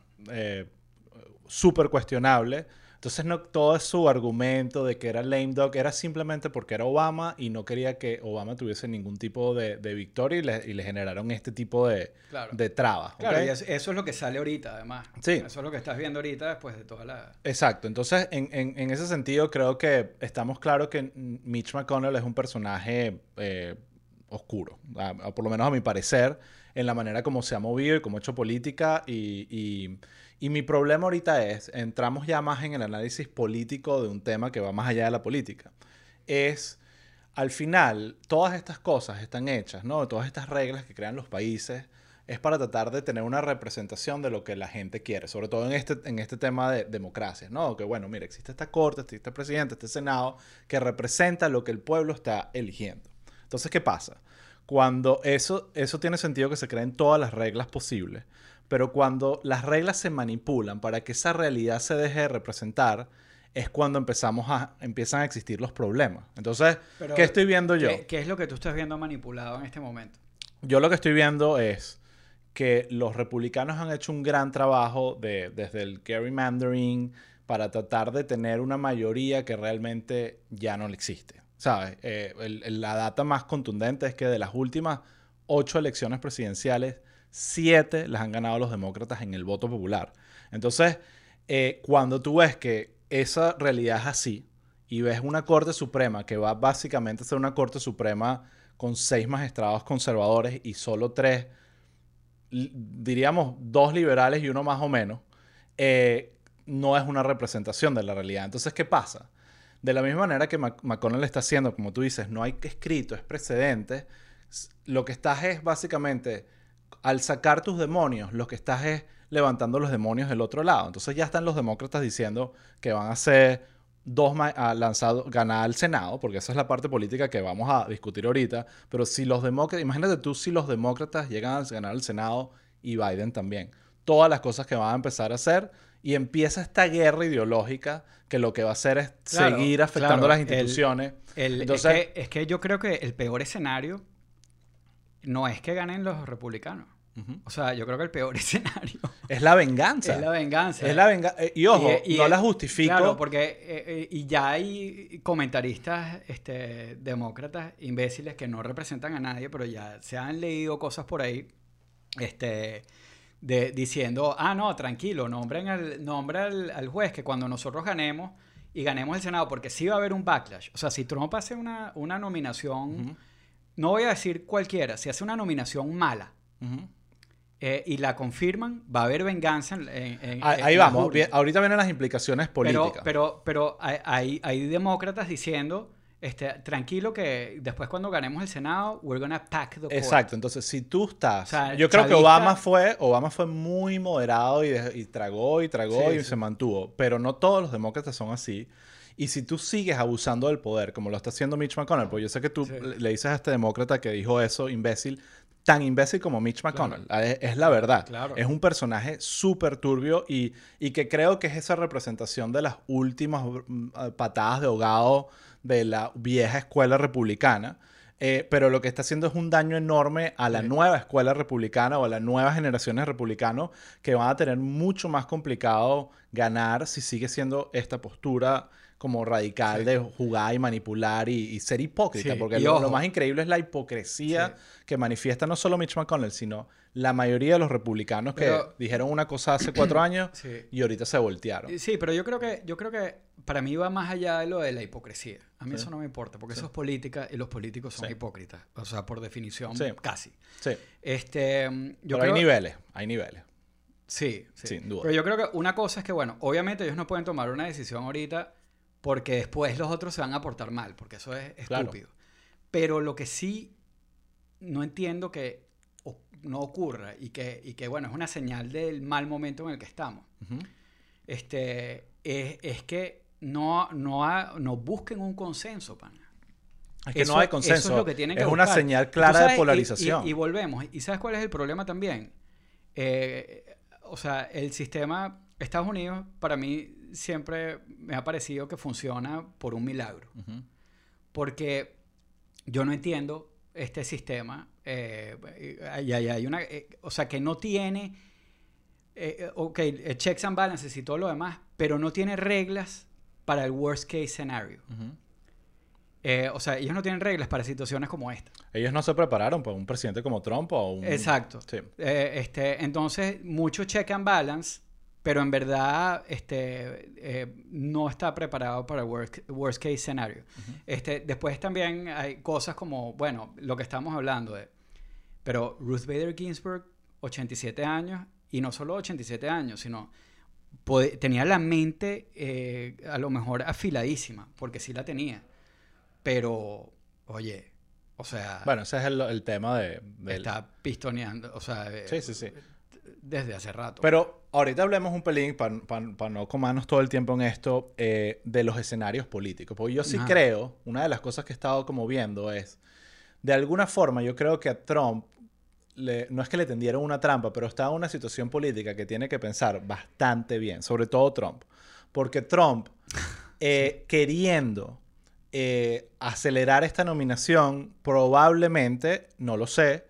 Speaker 1: súper cuestionable entonces no todo su argumento de que era lame dog era simplemente porque era Obama y no quería que Obama tuviese ningún tipo de, victoria y le, generaron este tipo de, de trabas.
Speaker 2: Claro, y eso, es lo que sale ahorita además. Sí. Eso es lo que estás viendo ahorita después de toda la...
Speaker 1: Exacto. Entonces en, en, ese sentido creo que estamos claros que Mitch McConnell es un personaje eh, oscuro, por lo menos a mi parecer, en la manera como se ha movido y como ha hecho política y y mi problema ahorita es, entramos ya más en el análisis político de un tema que va más allá de la política. Es, al final, todas estas cosas están hechas, ¿no? Todas estas reglas que crean los países es para tratar de tener una representación de lo que la gente quiere, sobre todo en este, en este tema de democracia, ¿no? Que bueno, mira, existe esta corte, existe este presidente, este senado, que representa lo que el pueblo está eligiendo. Entonces, ¿qué pasa? Cuando eso, eso tiene sentido que se creen todas las reglas posibles, pero cuando las reglas se manipulan para que esa realidad se deje de representar, es cuando empezamos a, empiezan a existir los problemas. Entonces, ¿qué estoy viendo yo?
Speaker 2: ¿qué, es lo que tú estás viendo manipulado en este momento?
Speaker 1: Yo lo que estoy viendo es que los republicanos han hecho un gran trabajo de, desde el gerrymandering para tratar de tener una mayoría que realmente ya no existe. ¿Sabes? Eh, la data más contundente es que de las últimas ocho elecciones presidenciales, siete las han ganado los demócratas en el voto popular. Entonces, eh, cuando tú ves que esa realidad es así y ves una Corte Suprema que va básicamente a ser una Corte Suprema con seis magistrados conservadores y solo tres, diríamos dos liberales y uno más o menos, eh, no es una representación de la realidad. Entonces, ¿qué pasa? De la misma manera que McConnell está haciendo, como tú dices, no hay escrito, es precedente, lo que estás es básicamente al sacar tus demonios, lo que estás es levantando los demonios del otro lado. Entonces ya están los demócratas diciendo que van a ser dos lanzados, ganar el Senado, porque esa es la parte política que vamos a discutir ahorita. Pero si los demócratas, imagínate tú si los demócratas llegan a ganar el Senado y Biden también. Todas las cosas que van a empezar a hacer y empieza esta guerra ideológica que lo que va a hacer es seguir afectando las instituciones.
Speaker 2: Entonces, es que yo creo que el peor escenario no es que ganen los republicanos. O sea, yo creo que el peor (laughs) escenario
Speaker 1: es la venganza.
Speaker 2: Es la venganza.
Speaker 1: Es la venganza. Eh, y ojo, no la justifico. Claro,
Speaker 2: porque eh, eh, y ya hay comentaristas este, demócratas imbéciles que no representan a nadie, pero ya se han leído cosas por ahí este, de, diciendo, ah, no, tranquilo, nombren al, nombra al, juez que cuando nosotros ganemos y ganemos el Senado, porque sí va a haber un backlash. O sea, si Trump hace una, una nominación no voy a decir cualquiera, si hace una nominación mala eh, y la confirman, va a haber venganza. En,
Speaker 1: ahí, vamos, ahorita vienen las implicaciones políticas.
Speaker 2: Pero, pero, hay, hay, demócratas diciendo, este, tranquilo que después cuando ganemos el Senado, we're gonna pack the court.
Speaker 1: Exacto, entonces si tú estás... yo creo que Obama fue, Obama fue muy moderado y, tragó y tragó y se mantuvo, pero no todos los demócratas son así. Y si tú sigues abusando del poder, como lo está haciendo Mitch McConnell, pues yo sé que tú le dices a este demócrata que dijo eso, imbécil, tan imbécil como Mitch McConnell. Ah, es, la verdad. Es un personaje súper turbio y, y, que creo que es esa representación de las últimas mm, patadas de ahogado de la vieja escuela republicana. Eh, pero lo que está haciendo es un daño enorme a la nueva escuela republicana o a las nuevas generaciones republicanos que van a tener mucho más complicado ganar si sigue siendo esta postura como radical de jugar y manipular y, y ser hipócrita,
Speaker 2: Sí,
Speaker 1: porque lo, más increíble es la hipocresía que manifiesta no solo Mitch McConnell, sino la mayoría de los republicanos que dijeron una cosa hace cuatro (clears throat) años y ahorita se voltearon.
Speaker 2: Sí, pero yo creo que yo creo que para mí va más allá de lo de la hipocresía. A mí eso no me importa, porque eso es política y los políticos son hipócritas, o sea, por definición casi.
Speaker 1: Sí,
Speaker 2: Este, mm, yo
Speaker 1: pero
Speaker 2: creo
Speaker 1: hay niveles, hay niveles.
Speaker 2: Sí, sí.
Speaker 1: Sin duda.
Speaker 2: Pero yo creo que una cosa es que, bueno, obviamente ellos no pueden tomar una decisión ahorita porque después los otros se van a portar mal, porque eso es
Speaker 1: Claro.
Speaker 2: estúpido. Pero lo que sí no entiendo que no ocurra y que, y que, bueno, es una señal del mal momento en el que estamos,
Speaker 1: Ujú.
Speaker 2: este, es, es que no, no, ha- no busquen un consenso, pana.
Speaker 1: Es que
Speaker 2: Eso-
Speaker 1: no hay
Speaker 2: eso
Speaker 1: consenso.
Speaker 2: es lo que tienen que
Speaker 1: una
Speaker 2: buscar.
Speaker 1: señal
Speaker 2: Y tú
Speaker 1: clara
Speaker 2: sabes,
Speaker 1: de
Speaker 2: y-
Speaker 1: polarización.
Speaker 2: Y, y volvemos. ¿Y sabes cuál es el problema también? Eh, o sea, el sistema Estados Unidos para mí siempre me ha parecido que funciona por un milagro. Porque yo no entiendo este sistema. eh, y hay, hay una, eh, o sea, que no tiene, eh, ok, eh, checks and balances y todo lo demás, pero no tiene reglas para el worst case scenario. Eh, o sea, ellos no tienen reglas para situaciones como esta.
Speaker 1: Ellos no se prepararon para un presidente como Trump o un...
Speaker 2: Exacto.
Speaker 1: Sí.
Speaker 2: Eh, este, entonces, mucho check and balance, pero en verdad este, eh, no está preparado para el worst, worst case scenario. este, después también hay cosas como, bueno, lo que estamos hablando de, pero Ruth Bader Ginsburg, 87 años, y no solo 87 años, sino tenía la mente eh, a lo mejor afiladísima, porque sí la tenía, pero, oye, o sea,
Speaker 1: Bueno, ese es el, el tema de... del-
Speaker 2: está pistoneando, o sea,
Speaker 1: Sí, sí, sí.
Speaker 2: Desde hace rato.
Speaker 1: Pero ahorita hablemos un pelín, para no comernos todo el tiempo en esto, eh, de los escenarios políticos. Porque yo sí
Speaker 2: Ajá.
Speaker 1: creo, una de las cosas que he estado como viendo es, de alguna forma yo creo que a Trump, le- no es que le tendieron una trampa, pero está en una situación política que tiene que pensar bastante bien, sobre todo Trump. Porque Trump, (laughs) eh, queriendo eh, acelerar esta nominación, probablemente, no lo sé,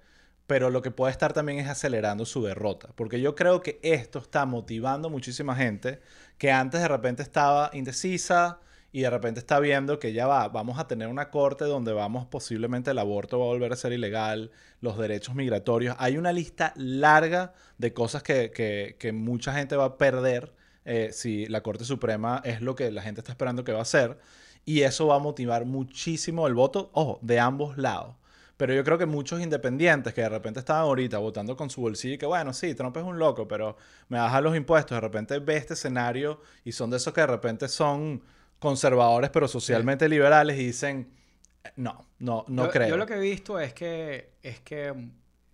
Speaker 1: pero lo que puede estar también es acelerando su derrota. Porque yo creo que esto está motivando muchísima gente que antes de repente estaba indecisa y de repente está viendo que ya va, vamos a tener una corte donde vamos posiblemente el aborto va a volver a ser ilegal, los derechos migratorios. Hay una lista larga de cosas que, que- que mucha gente va a perder eh, si la Corte Suprema es lo que la gente está esperando que va a hacer. Y eso va a motivar muchísimo el voto, ojo, de ambos lados. Pero yo creo que muchos independientes que de repente estaban ahorita votando con su bolsillo y que, bueno, sí, Trump es un loco, pero me baja los impuestos. De repente ve este escenario y son de esos que de repente son conservadores, pero socialmente liberales y dicen, no, no, no
Speaker 2: yo,
Speaker 1: creo.
Speaker 2: Yo lo que he visto es que, es que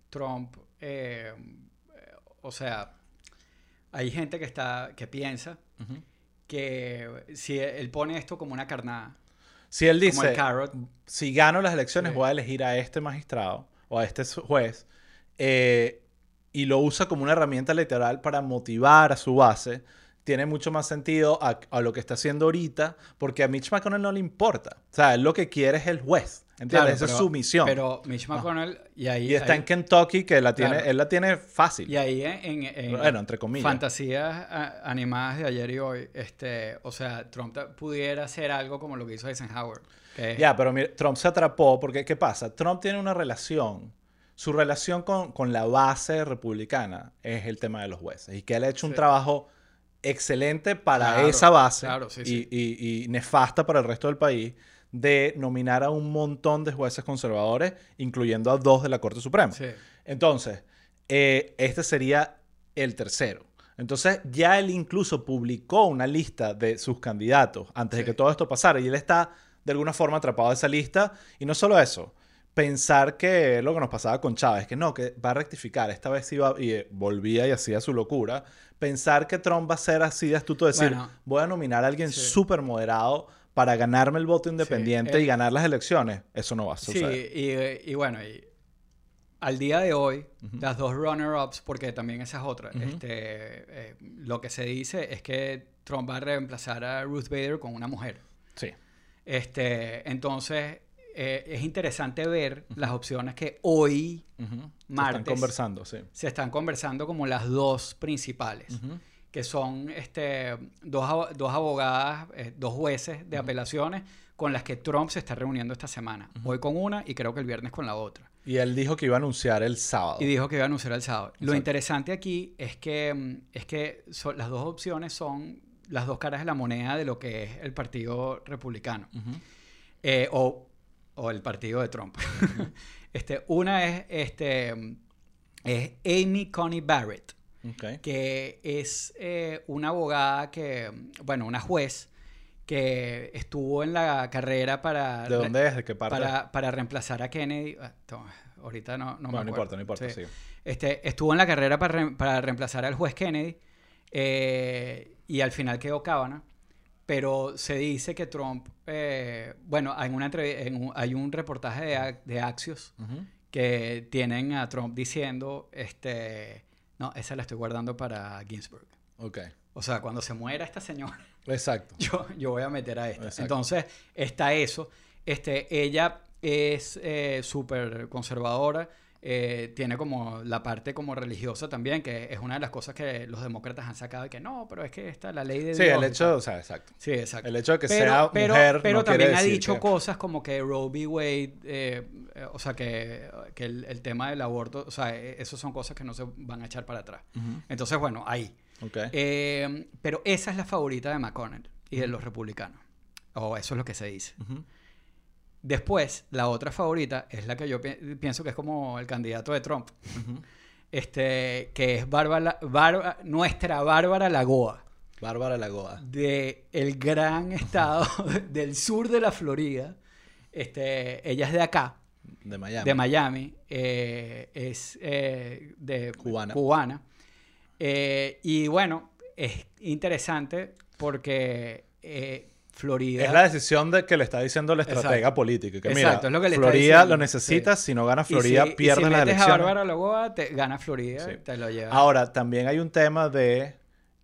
Speaker 2: Trump, eh, eh, o sea, hay gente que, está, que piensa que si él pone esto como una carnada,
Speaker 1: Si él dice, si gano las elecciones
Speaker 2: Sí.
Speaker 1: voy a elegir a este magistrado o a este juez eh, y lo usa como una herramienta electoral para motivar a su base, tiene mucho más sentido a, a lo que está haciendo ahorita porque a Mitch McConnell no le importa. O sea, él lo que quiere es el juez. ¿Entiendes?
Speaker 2: Claro,
Speaker 1: Esa es su misión.
Speaker 2: Pero Mitch McConnell, y ahí...
Speaker 1: y está
Speaker 2: ahí-
Speaker 1: en Kentucky que la tiene,
Speaker 2: Claro.
Speaker 1: él la tiene fácil.
Speaker 2: Y ahí en, en- en
Speaker 1: Bueno, entre comillas.
Speaker 2: fantasías a- animadas de ayer y hoy, este, o sea, Trump pudiera hacer algo como lo que hizo Eisenhower. que
Speaker 1: Ya, pero mira, Trump se atrapó porque, ¿qué pasa? Trump tiene una relación, su relación con, con la base republicana es el tema de los jueces y que él ha hecho un trabajo excelente para
Speaker 2: Claro,
Speaker 1: esa base
Speaker 2: claro, sí,
Speaker 1: y,
Speaker 2: sí.
Speaker 1: y- y nefasta para el resto del país de nominar a un montón de jueces conservadores, incluyendo a dos de la Corte Suprema.
Speaker 2: Sí.
Speaker 1: Entonces, eh, este sería el tercero. Entonces, ya él incluso publicó una lista de sus candidatos antes de que todo esto pasara y él está de alguna forma atrapado en esa lista. Y no solo eso, pensar que lo que nos pasaba con Chávez, que no, que va a rectificar, esta vez iba y eh, volvía y hacía su locura. Pensar que Trump va a ser así de astuto, decir,
Speaker 2: Bueno.
Speaker 1: voy a nominar a alguien
Speaker 2: Sí.
Speaker 1: súper moderado para ganarme el voto independiente
Speaker 2: eh,
Speaker 1: y ganar las elecciones. Eso no va a
Speaker 2: Sí,
Speaker 1: suceder.
Speaker 2: y, eh, y bueno, y al día de hoy, las dos runner-ups, porque también esa es otra, este, eh, lo que se dice es que Trump va a reemplazar a Ruth Bader con una mujer.
Speaker 1: Sí.
Speaker 2: Este, entonces, eh, es interesante ver las opciones que hoy
Speaker 1: Ujú. Se
Speaker 2: Martes.
Speaker 1: Están conversando, sí.
Speaker 2: se están conversando como las dos principales. Que son este, dos, dos abogadas, eh, dos jueces de apelaciones con las que Trump se está reuniendo esta semana. Hoy con una y creo que el viernes con la otra.
Speaker 1: Y él dijo que iba a anunciar el sábado.
Speaker 2: Y dijo que iba a anunciar el sábado. Lo interesante aquí es que, mm, es que son- las dos opciones son las dos caras de la moneda de lo que es el Partido Republicano. Eh, o, o el partido de Trump. (laughs) este, una es, este, mm, es Amy Coney Barrett, Que es eh, una abogada que, bueno, una juez que estuvo en la carrera para...
Speaker 1: ¿De dónde es? ¿De qué parte?
Speaker 2: para, para reemplazar a Kennedy. Ah, toma, ahorita no, no me
Speaker 1: Bueno, no
Speaker 2: acuerdo.
Speaker 1: importa, no importa,
Speaker 2: Sí.
Speaker 1: sí.
Speaker 2: Este, estuvo en la carrera para, re- para reemplazar al juez Kennedy eh, y al final quedó Kavanaugh. Pero se dice que Trump, eh, bueno, hay, una en un, hay un reportaje de, de Axios que tienen a Trump diciendo, este, no, esa la estoy guardando para Ginsburg.
Speaker 1: Ok.
Speaker 2: O sea, cuando se muera esta señora,
Speaker 1: Exacto. (laughs)
Speaker 2: yo, yo voy a meter a esta.
Speaker 1: Exacto.
Speaker 2: Entonces, está eso. Este, ella es eh, súper conservadora. Eh, tiene como la parte como religiosa también, que es una de las cosas que los demócratas han sacado y que no, pero es que está la ley de
Speaker 1: Sí,
Speaker 2: Dios
Speaker 1: el
Speaker 2: y
Speaker 1: hecho,
Speaker 2: tal".
Speaker 1: o sea, exacto.
Speaker 2: Sí, exacto.
Speaker 1: El hecho de que
Speaker 2: pero,
Speaker 1: sea
Speaker 2: pero,
Speaker 1: mujer
Speaker 2: pero
Speaker 1: no
Speaker 2: también ha dicho
Speaker 1: que-
Speaker 2: cosas como que Roe v. Wade, eh, eh, o sea, que, que el, el tema del aborto, o sea, eh, eso son cosas que no se van a echar para atrás. Entonces, bueno, ahí. Eh, pero esa es la favorita de McConnell y de los republicanos. O eso es lo que se dice.
Speaker 1: Ujú.
Speaker 2: Después, la otra favorita es la que yo pi- pienso que es como el candidato de Trump. Este, que es Bárbara, Bárbara- nuestra Bárbara Lagoa,
Speaker 1: Bárbara Lagoa.
Speaker 2: de el gran (laughs) estado del sur de la Florida. Este, ella es de acá,
Speaker 1: De Miami.
Speaker 2: de Miami, eh, es eh, de
Speaker 1: Cubana.
Speaker 2: cubana. Eh, y bueno, es interesante porque Florida...
Speaker 1: Es la decisión de que le está diciendo el estratega
Speaker 2: Exacto.
Speaker 1: político. Que
Speaker 2: Exacto,
Speaker 1: mira,
Speaker 2: es lo que le está
Speaker 1: Florida lo necesita,
Speaker 2: Sí.
Speaker 1: si no gana Florida,
Speaker 2: si- y
Speaker 1: pierde
Speaker 2: si a. Bárbara Lagoa, te gana Florida,
Speaker 1: Sí.
Speaker 2: te lo lleva.
Speaker 1: Ahora, también hay un tema de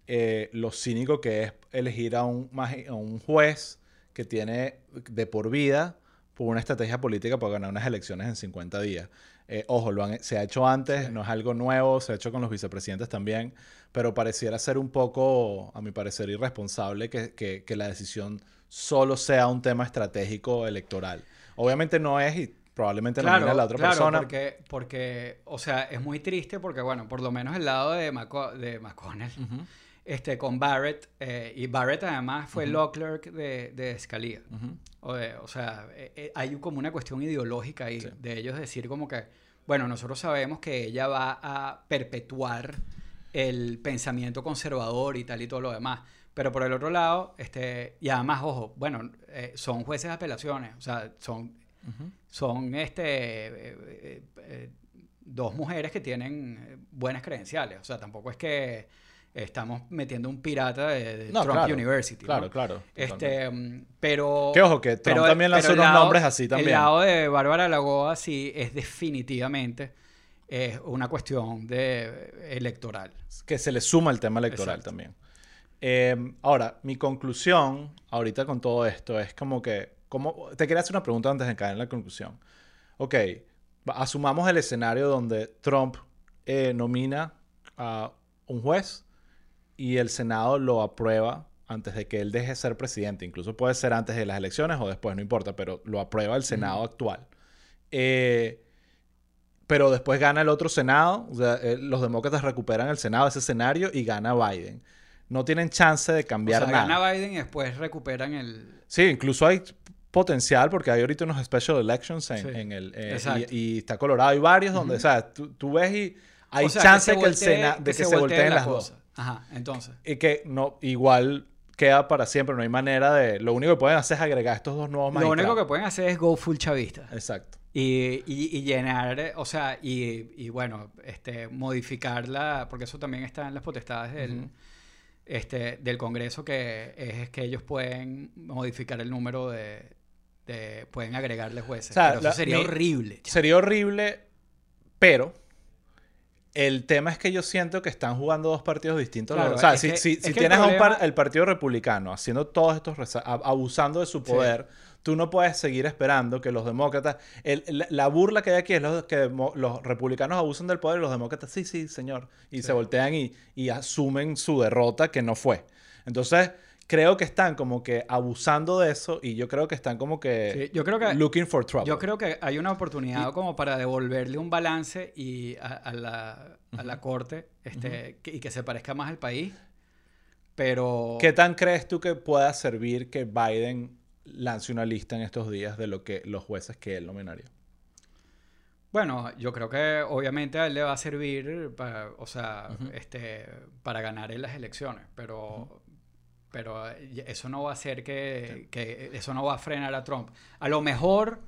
Speaker 1: eh, lo cínico que es elegir a un, a un juez que tiene de por vida por una estrategia política para ganar unas elecciones en 50 días. Eh, ojo, lo han- se ha hecho antes, no es algo nuevo, se ha hecho con los vicepresidentes también, pero pareciera ser un poco, a mi parecer, irresponsable que, que- que la decisión solo sea un tema estratégico electoral. Obviamente no es y probablemente nomina a la otra
Speaker 2: claro,
Speaker 1: persona.
Speaker 2: Porque, porque, o sea, es muy triste porque, bueno, por lo menos el lado de, Maco- de McConnell,
Speaker 1: Ujú,
Speaker 2: este, con Barrett, eh, y Barrett además fue
Speaker 1: Ujú.
Speaker 2: law clerk de, de Scalia.
Speaker 1: ujú.
Speaker 2: O, de- o sea, eh, eh, hay como una cuestión ideológica ahí
Speaker 1: Sí.
Speaker 2: de ellos decir como que, bueno, nosotros sabemos que ella va a perpetuar el pensamiento conservador y tal y todo lo demás. Pero por el otro lado, este, y además, ojo, bueno, eh, son jueces de apelaciones, o sea, son, son este, eh, eh, eh, dos mujeres que tienen eh, buenas credenciales. O sea, tampoco es que estamos metiendo un pirata de, de
Speaker 1: No,
Speaker 2: Trump
Speaker 1: claro,
Speaker 2: University. ¿no?
Speaker 1: Claro, claro.
Speaker 2: Este, mm, pero.
Speaker 1: Que ojo, que Trump
Speaker 2: pero-
Speaker 1: también lanzó unos
Speaker 2: lado-
Speaker 1: nombres así también.
Speaker 2: El lado de Bárbara Lagoa sí es definitivamente es una cuestión de electoral.
Speaker 1: que se le suma el tema electoral
Speaker 2: Exacto.
Speaker 1: también. Eh, ahora, mi conclusión ahorita con todo esto es como que, como, te quería hacer una pregunta antes de caer en la conclusión. Ok, asumamos el escenario donde Trump eh, nomina a un juez y el Senado lo aprueba antes de que él deje de ser presidente. Incluso puede ser antes de las elecciones o después, no importa, pero lo aprueba el Senado actual. Eh, pero después gana el otro Senado, o sea, eh, los demócratas recuperan el Senado, ese escenario, y gana Biden. No tienen chance de
Speaker 2: O
Speaker 1: cambiar
Speaker 2: sea,
Speaker 1: nada.
Speaker 2: gana Biden y después recuperan el.
Speaker 1: Sí, incluso hay potencial porque hay ahorita unos special elections en,
Speaker 2: Sí,
Speaker 1: en el... eh,
Speaker 2: exacto.
Speaker 1: y, y está Colorado. Hay varios donde, o sea, tú, tú ves y hay
Speaker 2: o sea,
Speaker 1: chance
Speaker 2: se
Speaker 1: que, el Senado... De que, se,
Speaker 2: volteen
Speaker 1: volteen
Speaker 2: la
Speaker 1: las
Speaker 2: cosa. Ajá, entonces.
Speaker 1: Y que no, igual queda para siempre, no hay manera de... Lo único que pueden hacer es agregar estos dos nuevos
Speaker 2: Lo único
Speaker 1: magistrados.
Speaker 2: que pueden hacer es go full chavista.
Speaker 1: Exacto.
Speaker 2: Y, y- y llenar, o sea, y, y bueno, este, modificarla, porque eso también está en las potestades del,
Speaker 1: Ujú.
Speaker 2: este, del Congreso, que es que ellos pueden modificar el número de, de- pueden agregarle jueces.
Speaker 1: O sea,
Speaker 2: Pero eso
Speaker 1: la-
Speaker 2: sería
Speaker 1: mi-
Speaker 2: horrible.
Speaker 1: Sería horrible, pero el tema es que yo siento que están jugando dos partidos distintos.
Speaker 2: Claro,
Speaker 1: o sea, si,
Speaker 2: que-
Speaker 1: si- si
Speaker 2: el
Speaker 1: tienes a un par- el Partido Republicano haciendo todos estos, abusando de su poder, tú no puedes seguir esperando que los demócratas... el- la, la burla que hay aquí es los, que los republicanos abusan del poder y los demócratas, sí, sí, señor. Y se voltean y, y asumen su derrota que no fue. Entonces, creo que están como que abusando de eso y yo creo que están como que...
Speaker 2: Sí, yo creo que
Speaker 1: Looking for trouble.
Speaker 2: Yo creo que hay una oportunidad como para devolverle un balance y a, a la, a la corte este, que- y que se parezca más al país. Pero
Speaker 1: ¿Qué tan crees tú que pueda servir que Biden lance una lista en estos días de lo que los jueces que él nominaría?
Speaker 2: bueno, yo creo que obviamente a él le va a servir para, o sea, este, para ganar en las elecciones, pero, pero eh, eso no va a hacer que, que eso no va a frenar a Trump. A lo mejor,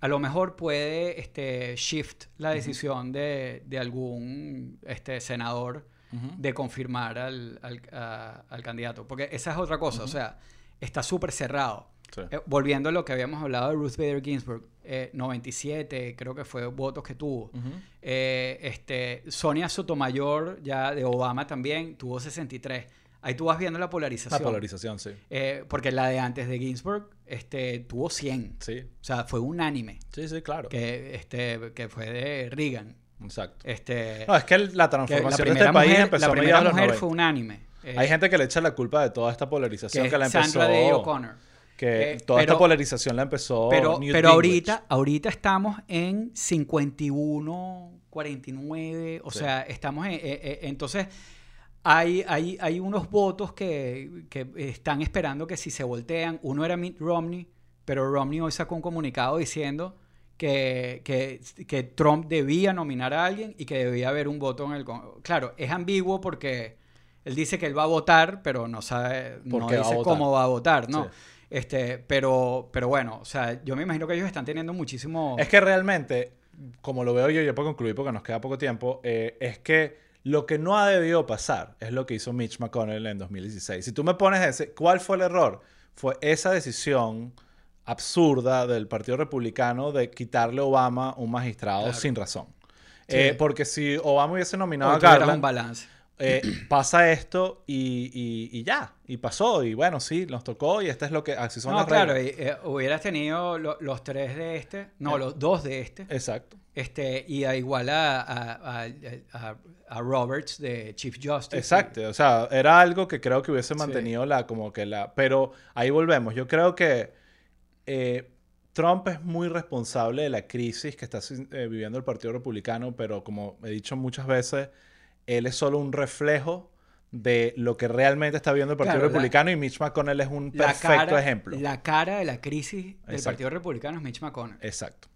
Speaker 2: a lo mejor puede este, shift la decisión de, de algún este, senador de confirmar al, al, a- al candidato. Porque esa es otra cosa, o sea, está súper cerrado.
Speaker 1: Sí.
Speaker 2: Eh, volviendo a lo que habíamos hablado de Ruth Bader Ginsburg, eh, 97 creo que fue votos que tuvo. Eh, este, Sonia Sotomayor, ya de Obama también, tuvo 63. Ahí tú vas viendo la
Speaker 1: La
Speaker 2: polarización.
Speaker 1: polarización, sí.
Speaker 2: Eh, porque la de antes de Ginsburg este, tuvo 100.
Speaker 1: Sí,
Speaker 2: O sea, fue unánime.
Speaker 1: sí, sí, claro.
Speaker 2: Que, este, que fue de Reagan.
Speaker 1: Exacto.
Speaker 2: Este,
Speaker 1: No, es que la
Speaker 2: que la
Speaker 1: transformación de
Speaker 2: primera
Speaker 1: este país
Speaker 2: mujer,
Speaker 1: empezó
Speaker 2: la
Speaker 1: a
Speaker 2: primera
Speaker 1: mediados de los
Speaker 2: mujer
Speaker 1: 90.
Speaker 2: fue unánime. Eh,
Speaker 1: Hay gente que le echa la culpa de toda esta polarización
Speaker 2: que
Speaker 1: que, la empezó.
Speaker 2: Sandra Day O'Connor.
Speaker 1: Que
Speaker 2: Eh,
Speaker 1: toda esta polarización la empezó.
Speaker 2: Pero,
Speaker 1: Newt
Speaker 2: pero
Speaker 1: Gingrich.
Speaker 2: ahorita, ahorita estamos en 51, 49, o
Speaker 1: Sí.
Speaker 2: sea, estamos en... eh, entonces, hay, hay, hay unos votos que, que están esperando que si se voltean, uno era Mitt Romney, pero Romney hoy sacó un comunicado diciendo que, que, que Trump debía nominar a alguien y que debía haber un voto en el... con- Claro, es ambiguo porque él dice que él va a votar, pero no sabe,
Speaker 1: ¿Por
Speaker 2: no
Speaker 1: va
Speaker 2: dice cómo va a votar, ¿no?
Speaker 1: Sí.
Speaker 2: Este, pero, pero bueno, o sea, yo me imagino que ellos están teniendo muchísimo...
Speaker 1: Es que realmente, como lo veo yo, ya para concluir porque nos queda poco tiempo, eh, es que lo que no ha debido pasar es lo que hizo Mitch McConnell en 2016. Si tú me pones ese, ¿cuál fue el error? Fue esa decisión absurda del Partido Republicano de quitarle a Obama un magistrado
Speaker 2: Claro.
Speaker 1: sin razón.
Speaker 2: Sí.
Speaker 1: Eh, porque si Obama hubiese nominado
Speaker 2: Hoy
Speaker 1: a Garland,
Speaker 2: un balance.
Speaker 1: Eh, (clears throat) pasa esto y, y- y ya, y pasó, y bueno, sí, nos tocó, y este es lo que, así son
Speaker 2: No,
Speaker 1: las
Speaker 2: claro,
Speaker 1: reglas.
Speaker 2: y, eh, hubieras tenido lo- los tres de este, no,
Speaker 1: Eh.
Speaker 2: los dos de este,
Speaker 1: Exacto,
Speaker 2: este, y a igual a, a, a- a- a Roberts de Chief Justice.
Speaker 1: exacto, o sea, era algo que creo que hubiese mantenido la, como que la, pero ahí volvemos, yo creo que Trump es muy responsable de la crisis que está viviendo el Partido Republicano, pero como he dicho muchas veces, él es solo un reflejo de lo que realmente está viendo el Partido
Speaker 2: Claro, la-
Speaker 1: Republicano y Mitch McConnell es un perfecto
Speaker 2: cara-
Speaker 1: ejemplo.
Speaker 2: La cara de la crisis del. Partido Republicano es Mitch McConnell.
Speaker 1: Exacto.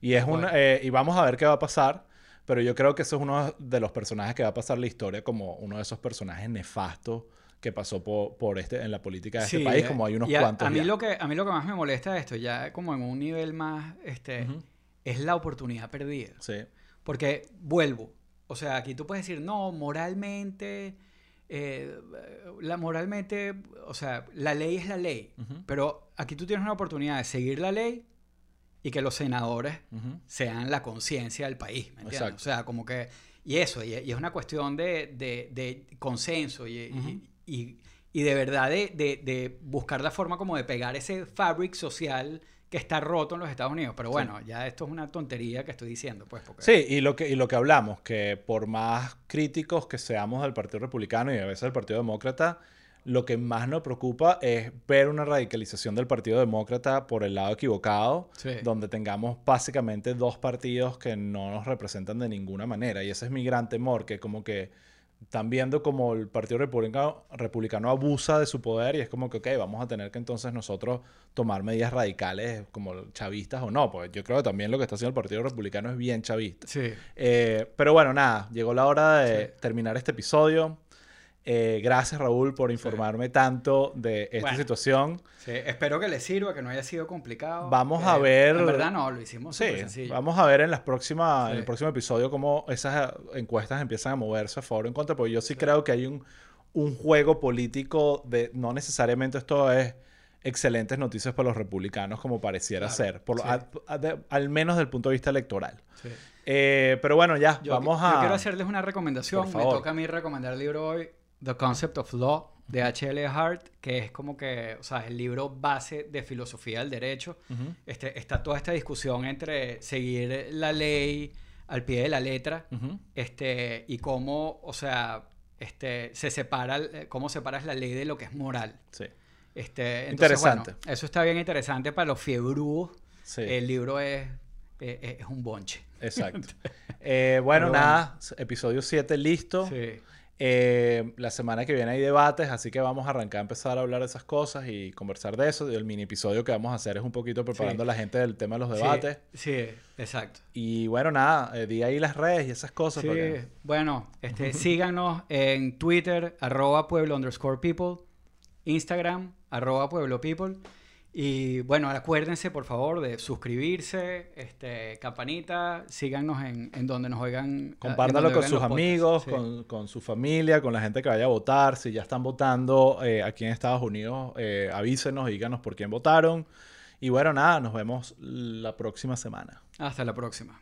Speaker 1: Y es un,
Speaker 2: Bueno.
Speaker 1: eh, y vamos a ver qué va a pasar, pero yo creo que eso es uno de los personajes que va a pasar la historia como uno de esos personajes nefastos que pasó por, por este en la política de este país,
Speaker 2: eh,
Speaker 1: como hay unos
Speaker 2: y a,
Speaker 1: cuantos.
Speaker 2: A mí,
Speaker 1: ya.
Speaker 2: lo que, a mí lo que más me molesta de esto, ya como en un nivel más, este, es la oportunidad perdida.
Speaker 1: Sí,
Speaker 2: Porque vuelvo. O sea, aquí tú puedes decir, no, moralmente, eh, la moralmente, o sea, la ley es la ley. Pero aquí tú tienes una oportunidad de seguir la ley y que los senadores sean la conciencia del país, ¿me entiendes?
Speaker 1: Exacto.
Speaker 2: O sea, como que... Y eso, y, y es una cuestión de, de- de consenso y, y- y- y de verdad de, de- de buscar la forma como de pegar ese fabric social que está roto en los Estados Unidos. Pero bueno, ya esto es una tontería que estoy diciendo, pues, porque...
Speaker 1: Sí, y lo, que, y lo que hablamos, que por más críticos que seamos del Partido Republicano y a veces del Partido Demócrata, lo que más nos preocupa es ver una radicalización del Partido Demócrata por el lado equivocado,
Speaker 2: Sí.
Speaker 1: donde tengamos básicamente dos partidos que no nos representan de ninguna manera. Y ese es mi gran temor, que como que están viendo como el Partido Republicano, Republicano abusa de su poder y es como que, ok, vamos a tener que entonces nosotros tomar medidas radicales como chavistas o no, pues yo creo que también lo que está haciendo el Partido Republicano es bien chavista.
Speaker 2: Sí.
Speaker 1: Eh, pero bueno, nada, llegó la hora de
Speaker 2: Sí.
Speaker 1: terminar este episodio. Eh, gracias Raúl por informarme tanto de esta
Speaker 2: Bueno.
Speaker 1: situación.
Speaker 2: Sí, espero que les sirva, que no haya sido complicado.
Speaker 1: Vamos a ver-
Speaker 2: En verdad no, lo hicimos
Speaker 1: Sí,
Speaker 2: sencillo.
Speaker 1: vamos a ver en las próximas, en el próximo episodio cómo esas encuestas empiezan a moverse a favor o en contra, porque yo sí, creo que hay un, un juego político de no necesariamente esto es excelentes noticias para los republicanos como pareciera
Speaker 2: Claro,
Speaker 1: ser, por lo-
Speaker 2: sí.
Speaker 1: a- a- de- al menos desde el punto de vista electoral.
Speaker 2: Sí.
Speaker 1: Eh, pero bueno, ya,
Speaker 2: Yo,
Speaker 1: vamos
Speaker 2: yo
Speaker 1: a...
Speaker 2: quiero hacerles una recomendación. Me toca a mí recomendar el libro hoy, The Concept of Law, de H.L. Hart, que es como que, o sea, el libro base de filosofía del derecho.
Speaker 1: Ujú.
Speaker 2: este, está toda esta discusión entre seguir la ley al pie de la letra
Speaker 1: Ujú.
Speaker 2: este, y cómo, o sea, este, se separa, cómo separas la ley de lo que es moral.
Speaker 1: Sí.
Speaker 2: Este, entonces,
Speaker 1: Interesante.
Speaker 2: bueno, eso está bien interesante para los fiebrudos.
Speaker 1: Sí.
Speaker 2: El libro es, es, es un bonche.
Speaker 1: Exacto. (laughs) Eh, bueno,
Speaker 2: Pero bueno.
Speaker 1: nada, episodio 7 listo.
Speaker 2: Sí.
Speaker 1: Eh, la semana que viene hay debates, así que vamos a arrancar a empezar a hablar de esas cosas y conversar de eso. El mini episodio que vamos a hacer es un poquito preparando a la gente del tema de los debates.
Speaker 2: Sí, sí, exacto.
Speaker 1: Y bueno, nada, eh, di ahí las redes y esas cosas.
Speaker 2: Sí,
Speaker 1: porque-
Speaker 2: bueno, este, (laughs) síganos en Twitter, arroba pueblo underscore people, Instagram, arroba pueblo people. Y bueno, acuérdense por favor de suscribirse, este, campanita, síganos en, en donde nos oigan. en
Speaker 1: Compártalo con sus
Speaker 2: podcasts.
Speaker 1: amigos,
Speaker 2: Sí.
Speaker 1: con, con su familia, con la gente que vaya a votar. Si ya están votando eh, aquí en Estados Unidos, eh, avísenos, díganos por quién votaron. Y bueno, nada, nos vemos la próxima semana.
Speaker 2: Hasta la próxima.